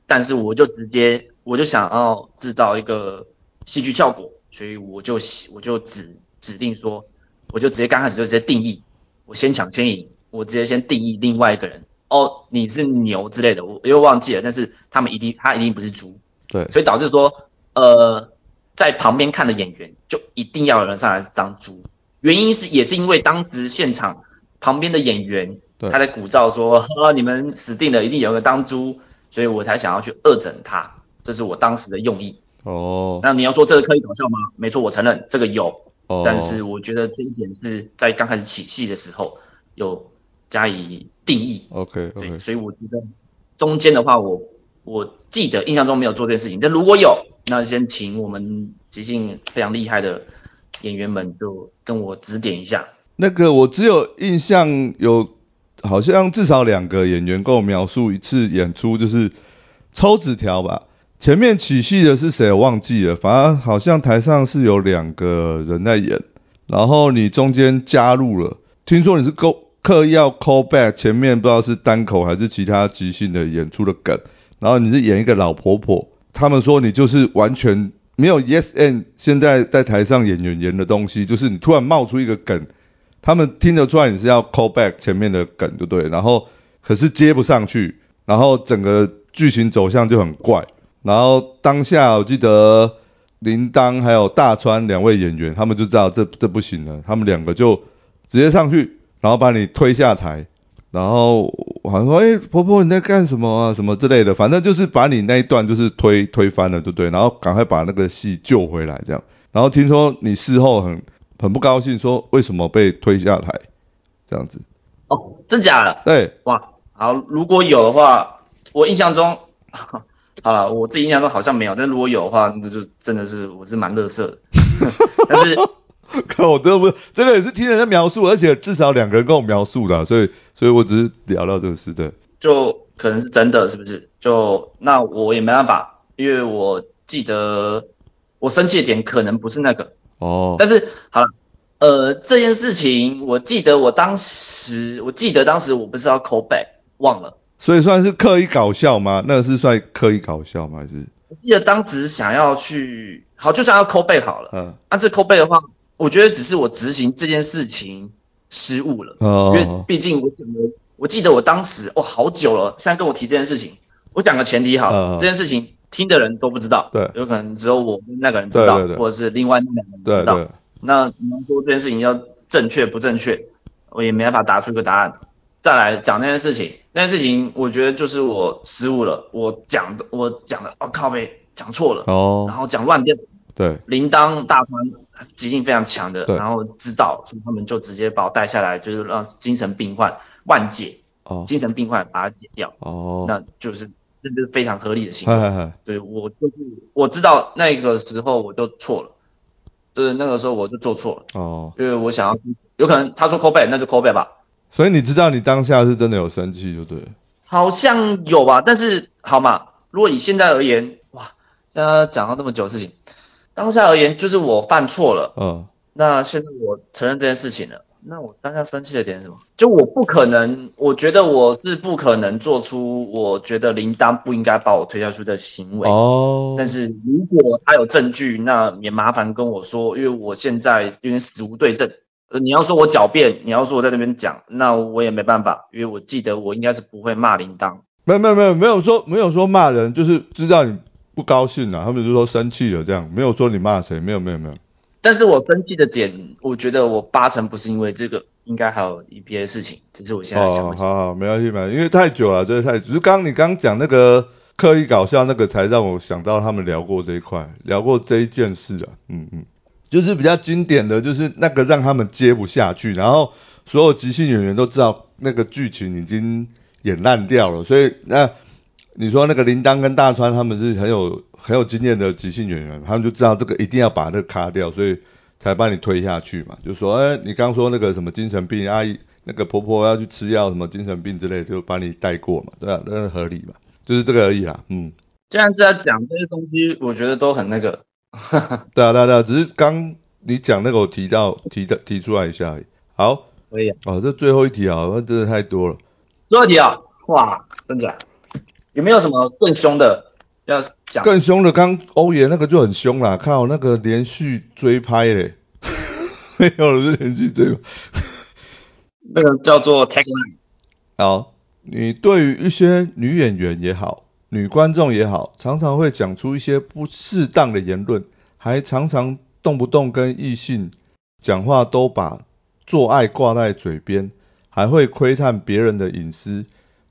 但是我就直接我就想要制造一个戏剧效果，所以我就我就指指定说，我就直接刚开始就直接定义，我先抢先赢，我直接先定义另外一个人，哦，你是牛之类的，我又忘记了，但是他们一定他一定不是猪。对。所以导致说，呃，在旁边看的演员就一定要有人上来当猪，原因是也是因为当时现场。旁边的演员他在鼓噪说：“啊，你们死定了，一定有人当猪，所以我才想要去恶整他，这是我当时的用意。”哦，那你要说这个可以搞笑吗？没错，我承认这个有，但是我觉得这一点是在刚开始起戏的时候有加以定义。OK，对，所以我觉得中间的话，我我记得印象中没有做这件事情，但如果有，那先请我们即兴非常厉害的演员们就跟我指点一下。那个我只有印象有，好像至少两个演员跟我描述一次演出，就是抽纸条吧。前面起戏的是谁我忘记了，反正好像台上是有两个人在演，然后你中间加入了，听说你是勾刻意要 call back 前面不知道是单口还是其他即兴的演出的梗，然后你是演一个老婆婆，他们说你就是完全没有 yes and 现在在台上演员演的东西，就是你突然冒出一个梗。他们听得出来你是要 call back 前面的梗，对不对？然后可是接不上去，然后整个剧情走向就很怪。然后当下我记得铃铛还有大川两位演员，他们就知道这这不行了，他们两个就直接上去，然后把你推下台，然后好像说，哎，婆婆你在干什么啊？什么之类的，反正就是把你那一段就是推推翻了，对不对？然后赶快把那个戏救回来，这样。然后听说你事后很。很不高兴，说为什么被推下台这样子？哦，真假的？对，哇，好，如果有的话，我印象中，好了，我自己印象中好像没有，但如果有的话，那就真的是我是蛮乐色的。但是，可我真的不，真的也是听人家描述，而且至少两个人跟我描述的，所以，所以我只是聊到这个事的，就可能是真的，是不是？就那我也没办法，因为我记得我生气的点可能不是那个。哦，但是好了，呃，这件事情我记得我当时，我记得当时我不是要 call back，忘了，所以算是刻意搞笑吗？那个是算刻意搞笑吗？还是？我记得当时想要去，好，就算要 call back 好了，嗯，但是 call back 的话，我觉得只是我执行这件事情失误了，哦，因为毕竟我讲的，我记得我当时，哦，好久了，现在跟我提这件事情，我讲个前提好了，这件事情。听的人都不知道，对，有可能只有我跟那个人知道，或者是另外那两个人知道。那你们说这件事情要正确不正确，我也没办法答出一个答案。再来讲那件事情，那件事情我觉得就是我失误了，我讲的我讲的，哦靠呗，讲错了，哦，然后讲乱掉。对，铃铛大团极性非常强的，然后知道，所以他们就直接把我带下来，就是让精神病患万解，哦，精神病患把它解掉，哦，那就是。这是非常合理的行为。对我就是我知道那个时候我就错了，就是那个时候我就做错了。哦，因为我想要，有可能他说 call back，那就 call back 吧。所以你知道你当下是真的有生气，就对了。好像有吧，但是好嘛，如果以现在而言，哇，现在讲了那么久的事情，当下而言就是我犯错了。嗯。那现在我承认这件事情了。那我当下生气的点是什么？就我不可能，我觉得我是不可能做出我觉得铃铛不应该把我推下去的行为。哦。但是如果他有证据，那也麻烦跟我说，因为我现在有点死无对证。呃，你要说我狡辩，你要说我在那边讲，那我也没办法，因为我记得我应该是不会骂铃铛。没有没有没有没有说没有说骂人，就是知道你不高兴了，他们就说生气了这样，没有说你骂谁，没有没有没有。但是我生气的点，我觉得我八成不是因为这个，应该还有一些事情，只是我现在想不起。好好，没关系没关系，因为太久了，真的太，只是刚你刚讲那个刻意搞笑那个，才让我想到他们聊过这一块，聊过这一件事啊，嗯嗯，就是比较经典的就是那个让他们接不下去，然后所有即兴演员都知道那个剧情已经演烂掉了，所以那你说那个铃铛跟大川他们是很有。很有经验的即兴演员，他们就知道这个一定要把那个卡掉，所以才把你推下去嘛。就说，哎，你刚说那个什么精神病阿姨，那个婆婆要去吃药，什么精神病之类，就把你带过嘛，对吧？那是合理嘛，就是这个而已啦。嗯，这样子在讲这些东西，我觉得都很那个。对啊，对啊，对啊，只是刚你讲那个，我提到提的提出来一下而已。好，可以。啊哦，这最后一题啊，那真的太多了。最后一题啊，哇，真的，有没有什么更凶的要讲？更凶的，刚欧爷那个就很凶啦，靠那个连续追拍嘞，没有了是连续追，那个叫做 tagline。好，你对于一些女演员也好，女观众也好，常常会讲出一些不适当的言论，还常常动不动跟异性讲话都把做爱挂在嘴边。还会窥探别人的隐私，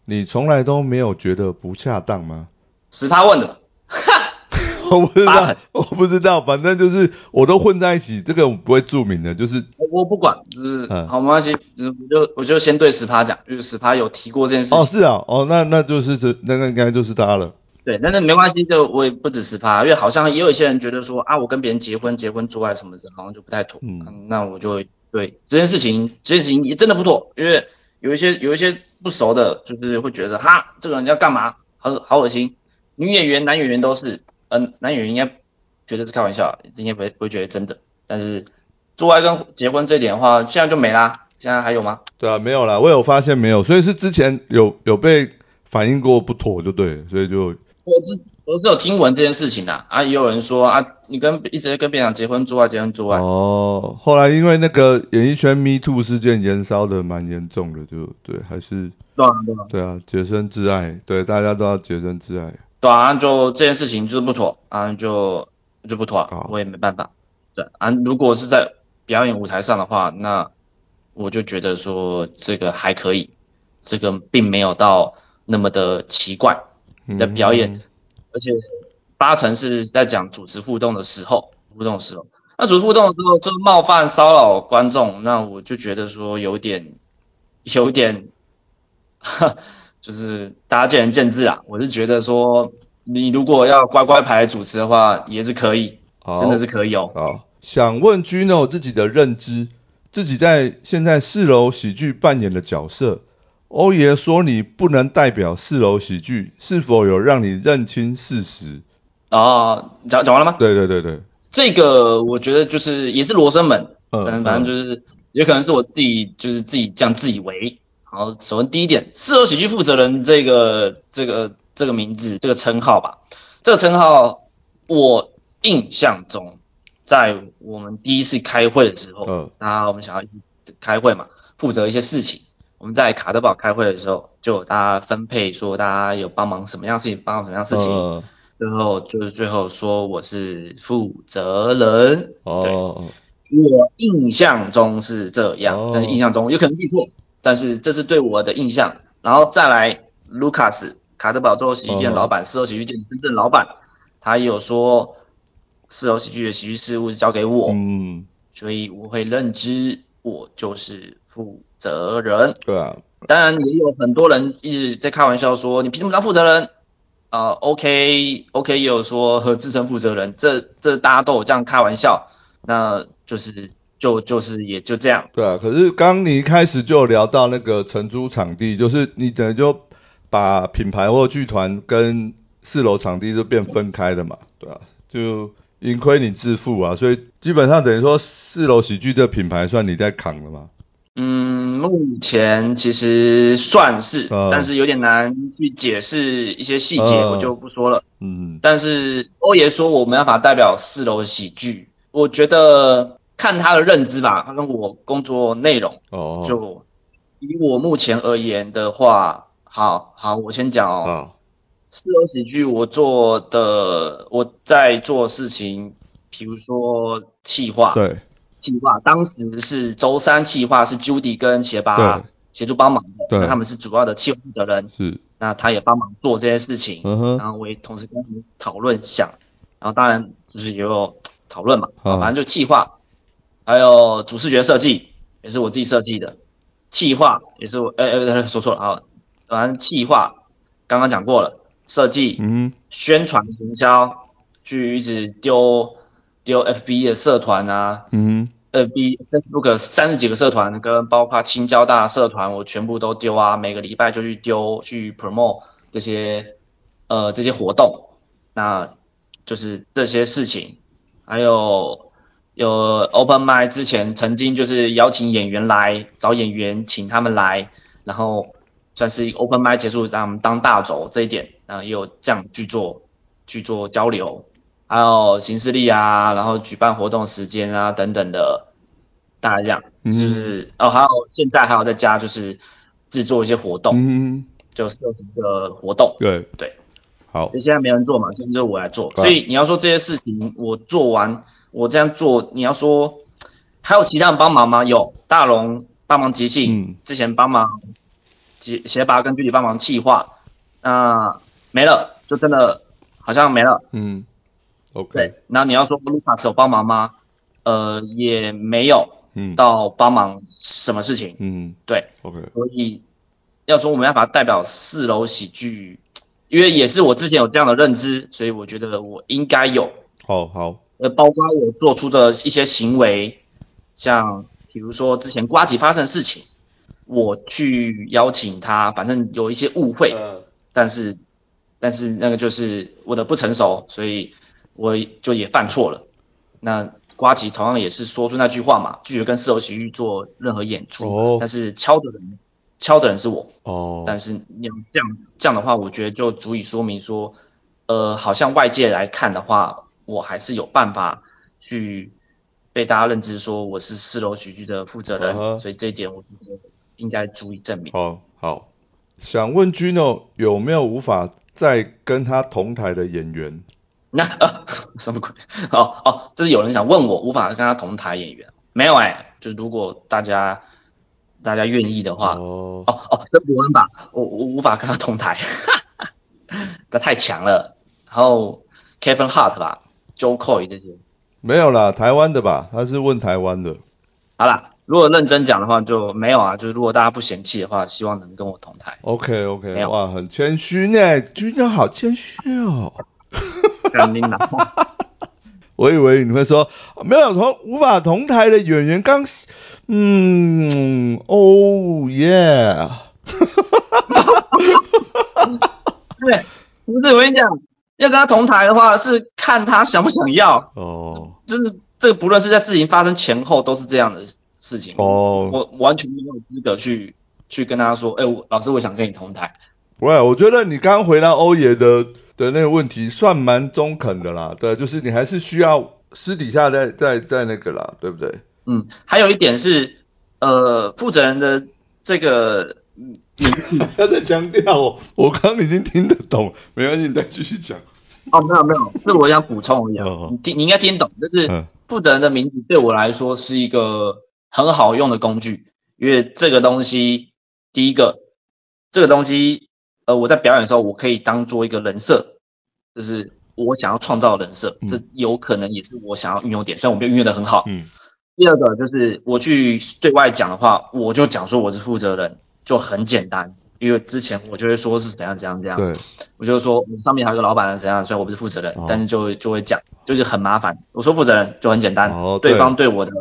你从来都没有觉得不恰当吗？十趴问的，我不知道，我不知道，反正就是我都混在一起，这个我不会注明的，就是我不管，就是好没关系，就我就我就先对十趴讲，就是十趴有提过这件事情。哦，是啊，哦，那那就是这那个应该就是他了。对，那那没关系，就我也不止十趴，因为好像也有一些人觉得说啊，我跟别人结婚，结婚之外什么的，好像就不太妥。嗯，那我就。对这件事情，这件事情也真的不妥，因为有一些有一些不熟的，就是会觉得哈，这个人要干嘛，好好恶心。女演员、男演员都是，嗯，男演员应该觉得是开玩笑，应该不会不会觉得真的。但是做爱跟结婚这一点的话，现在就没啦，现在还有吗？对啊，没有啦，我有发现没有，所以是之前有有被反映过不妥就对，所以就。我是我是有听闻这件事情的啊，也有人说啊，你跟一直跟别人结婚做爱，结婚做爱。哦，后来因为那个演艺圈 Me Too 事件燃烧的蛮严重的，就对，还是对啊对啊，对啊，洁身自爱，对，大家都要洁身自爱。对啊，就这件事情就是不妥啊，就就不妥，我也没办法。对啊，如果是在表演舞台上的话，那我就觉得说这个还可以，这个并没有到那么的奇怪。的表演，而且八成是在讲主持互动的时候，互动的时候，那主持互动的时候就冒犯骚扰观众，那我就觉得说有点，有点，就是大家见仁见智啊。我是觉得说，你如果要乖乖排主持的话，也是可以，真的是可以哦。好，想问 Gino 自己的认知，自己在现在四楼喜剧扮演的角色。欧爷说你不能代表四楼喜剧，是否有让你认清事实？啊，讲讲完了吗？对对对对，这个我觉得就是也是罗生门，嗯，反正就是也可能是我自己就是自己这样自以为。好，首先第一点，四楼喜剧负责人这个这个这个名字这个称号吧，这个称号我印象中，在我们第一次开会的时候，嗯，那我们想要开会嘛，负责一些事情。我们在卡德堡开会的时候，就大家分配说，大家有帮忙什么样事情，帮忙什么样事情，最后就是最后说我是负责人。哦，我印象中是这样，但是印象中有可能记错，但是这是对我的印象。然后再来，Lucas 卡德堡最后喜剧店老板，四楼喜剧店真正老板，他有说四楼喜剧的喜剧事务是交给我，嗯，所以我会认知我就是负。责任对啊，当然也有很多人一直在开玩笑说你凭什么当负责人啊？OK OK 也有说和自称负责人，这这大家都有这样开玩笑，那就是就就是也就这样。对啊，可是刚你一开始就聊到那个承租场地，就是你等于就把品牌或剧团跟四楼场地就变分开了嘛，对啊，就盈亏你自负啊，所以基本上等于说四楼喜剧这品牌算你在扛了嘛。嗯，目前其实算是，但是有点难去解释一些细节，我就不说了。嗯，但是欧爷说我没办法代表四楼喜剧，我觉得看他的认知吧，他跟我工作内容，哦，就以我目前而言的话，好好，我先讲哦。四楼喜剧我做的，我在做事情，比如说企划，对。计划当时是周三，计划是 Judy 跟协巴协助帮忙的，那他们是主要的企划负责人，是，那他也帮忙做这些事情，然后我也同时跟他们讨论想，然后当然就是也有讨论嘛，反正就计划，还有主视觉设计也是我自己设计的，计划也是我，哎哎说错了啊，反正计划刚刚讲过了，设计，嗯，宣传营销，去一直丢。丢 FB 的社团啊，嗯，FB Facebook 三十几个社团，跟包括青交大社团，我全部都丢啊，每个礼拜就去丢去 promote 这些呃这些活动，那就是这些事情，还有有 Open m i 之前曾经就是邀请演员来找演员，请他们来，然后。算是 open m i 结束，让我们当大轴这一点，然后，也有这样去做去做交流，还有行事历啊，然后举办活动时间啊等等的，大概这样，就是哦，还有现在还有在家就是制作一些活动，嗯，就设计一个活动，对对，好，所以现在没人做嘛，现在就我来做，所以你要说这些事情我做完，我这样做，你要说还有其他人帮忙吗？有大龙帮忙即兴，之前帮忙。协协拔跟具体帮忙企划，那没了，就真的好像没了。嗯，OK。对，那你要说卢卡斯有帮忙吗？呃，也没有。嗯。到帮忙什么事情？嗯，对。OK。所以要说我们要把它代表四楼喜剧，因为也是我之前有这样的认知，所以我觉得我应该有。好好。呃，包括我做出的一些行为，像比如说之前瓜吉发生的事情。我去邀请他，反正有一些误会，但是但是那个就是我的不成熟，所以我就也犯错了。那瓜吉同样也是说出那句话嘛，拒绝跟四楼喜剧做任何演出，哦但是敲的人敲的人是我。哦，但是你要这样这样的话，我觉得就足以说明说，呃，好像外界来看的话，我还是有办法去被大家认知说我是四楼喜剧的负责人，所以这一点我是觉得。应该足以证明。哦好，想问 Gino 有没有无法再跟他同台的演员？那啊，什么鬼？哦 哦，这是有人想问我无法跟他同台演员？没有哎，就是如果大家大家愿意的话，哦哦哦，这伯恩吧，我我无法跟他同台，他太强了。然后 Kevin Hart 吧，Joe Coy 这些没有啦，台湾的吧？他是问台湾的。好啦。如果认真讲的话，就没有啊。就是如果大家不嫌弃的话，希望能跟我同台。OK OK，哇，很谦虚呢，居然好谦虚哦。干你哪？我以为你会说没有同无法同台的演员刚，嗯，哦耶。对，不是我跟你讲，要跟他同台的话，是看他想不想要。哦。真的，这个不论是在事情发生前后，都是这样的。事情哦，我完全没有资格去去跟他说，哎，老师，我想跟你同台。喂，我觉得你刚刚回答欧爷的的那个问题算蛮中肯的啦，对，就是你还是需要私底下再再再那个啦，对不对？嗯，还有一点是，呃，负责人的这个名字，他在强调，我刚已经听得懂，没关系，你再继续讲。哦，没有没有，是我想补充一下，你听你应该听懂，就是负责人的名字对我来说是一个。很好用的工具，因为这个东西，第一个，这个东西，呃，我在表演的时候，我可以当做一个人设，就是我想要创造人设，这有可能也是我想要运用点，虽然我没有运用的很好。嗯。第二个就是我去对外讲的话，我就讲说我是负责人，就很简单，因为之前我就会说是怎样怎样怎样。对。我就说我上面还有个老板怎样，虽然我不是负责人，但是就就会讲，就是很麻烦。我说负责人就很简单，对方对我的。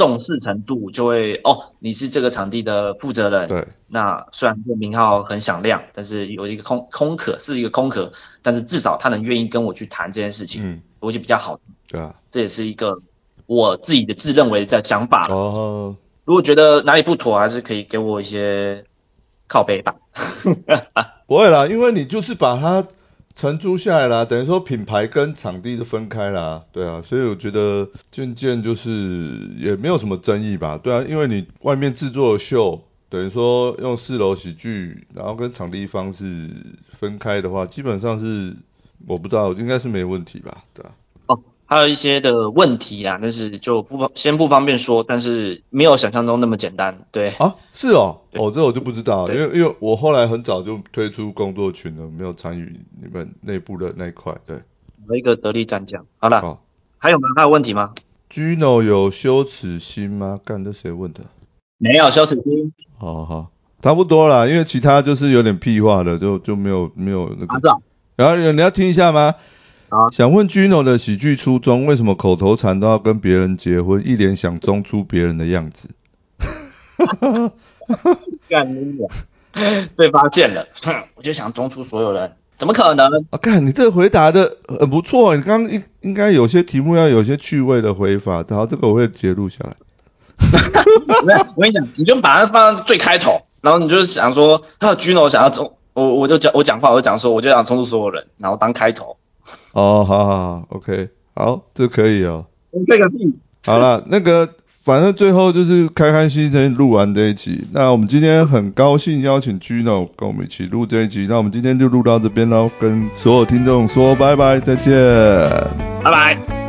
重视程度就会哦，你是这个场地的负责人。对。那虽然这个名号很响亮，但是有一个空空壳是一个空壳，但是至少他能愿意跟我去谈这件事情，嗯，我就比较好。对啊。这也是一个我自己的自认为的想法。哦。如果觉得哪里不妥，还是可以给我一些靠背吧。不会啦，因为你就是把它。承租下来啦，等于说品牌跟场地是分开啦，对啊，所以我觉得渐渐就是也没有什么争议吧，对啊，因为你外面制作秀，等于说用四楼喜剧，然后跟场地方式分开的话，基本上是我不知道，应该是没问题吧，对啊。还有一些的问题啦，但是就不方先不方便说，但是没有想象中那么简单，对啊，是哦，哦，这我就不知道，因为因为我后来很早就推出工作群了，没有参与你们内部的那一块，对，有一个得力战将，好了，还有吗？还有问题吗？Gino 有羞耻心吗？干，这谁问的？没有羞耻心。好好，差不多啦，因为其他就是有点屁话的，就就没有没有那个。然后你要听一下吗？想问 Gino 的喜剧初衷，为什么口头禅都要跟别人结婚，一脸想装出别人的样子？干你 被发现了，我就想装出所有人，怎么可能？啊，干，你这个回答的很不错，你刚刚应应该有些题目要有些趣味的回法，然后这个我会截录下来。没有，我跟你讲，你就把它放在最开头，然后你就是想说，还有 Gino 想要冲，我我就讲我讲话，我就讲说，我就想冲出所有人，然后当开头。哦，好好好，OK，好，这可以哦。这个屁。好了，那个反正最后就是开开心心录完这一集。那我们今天很高兴邀请 Gino 跟我们一起录这一集。那我们今天就录到这边喽，跟所有听众说拜拜，再见。拜拜。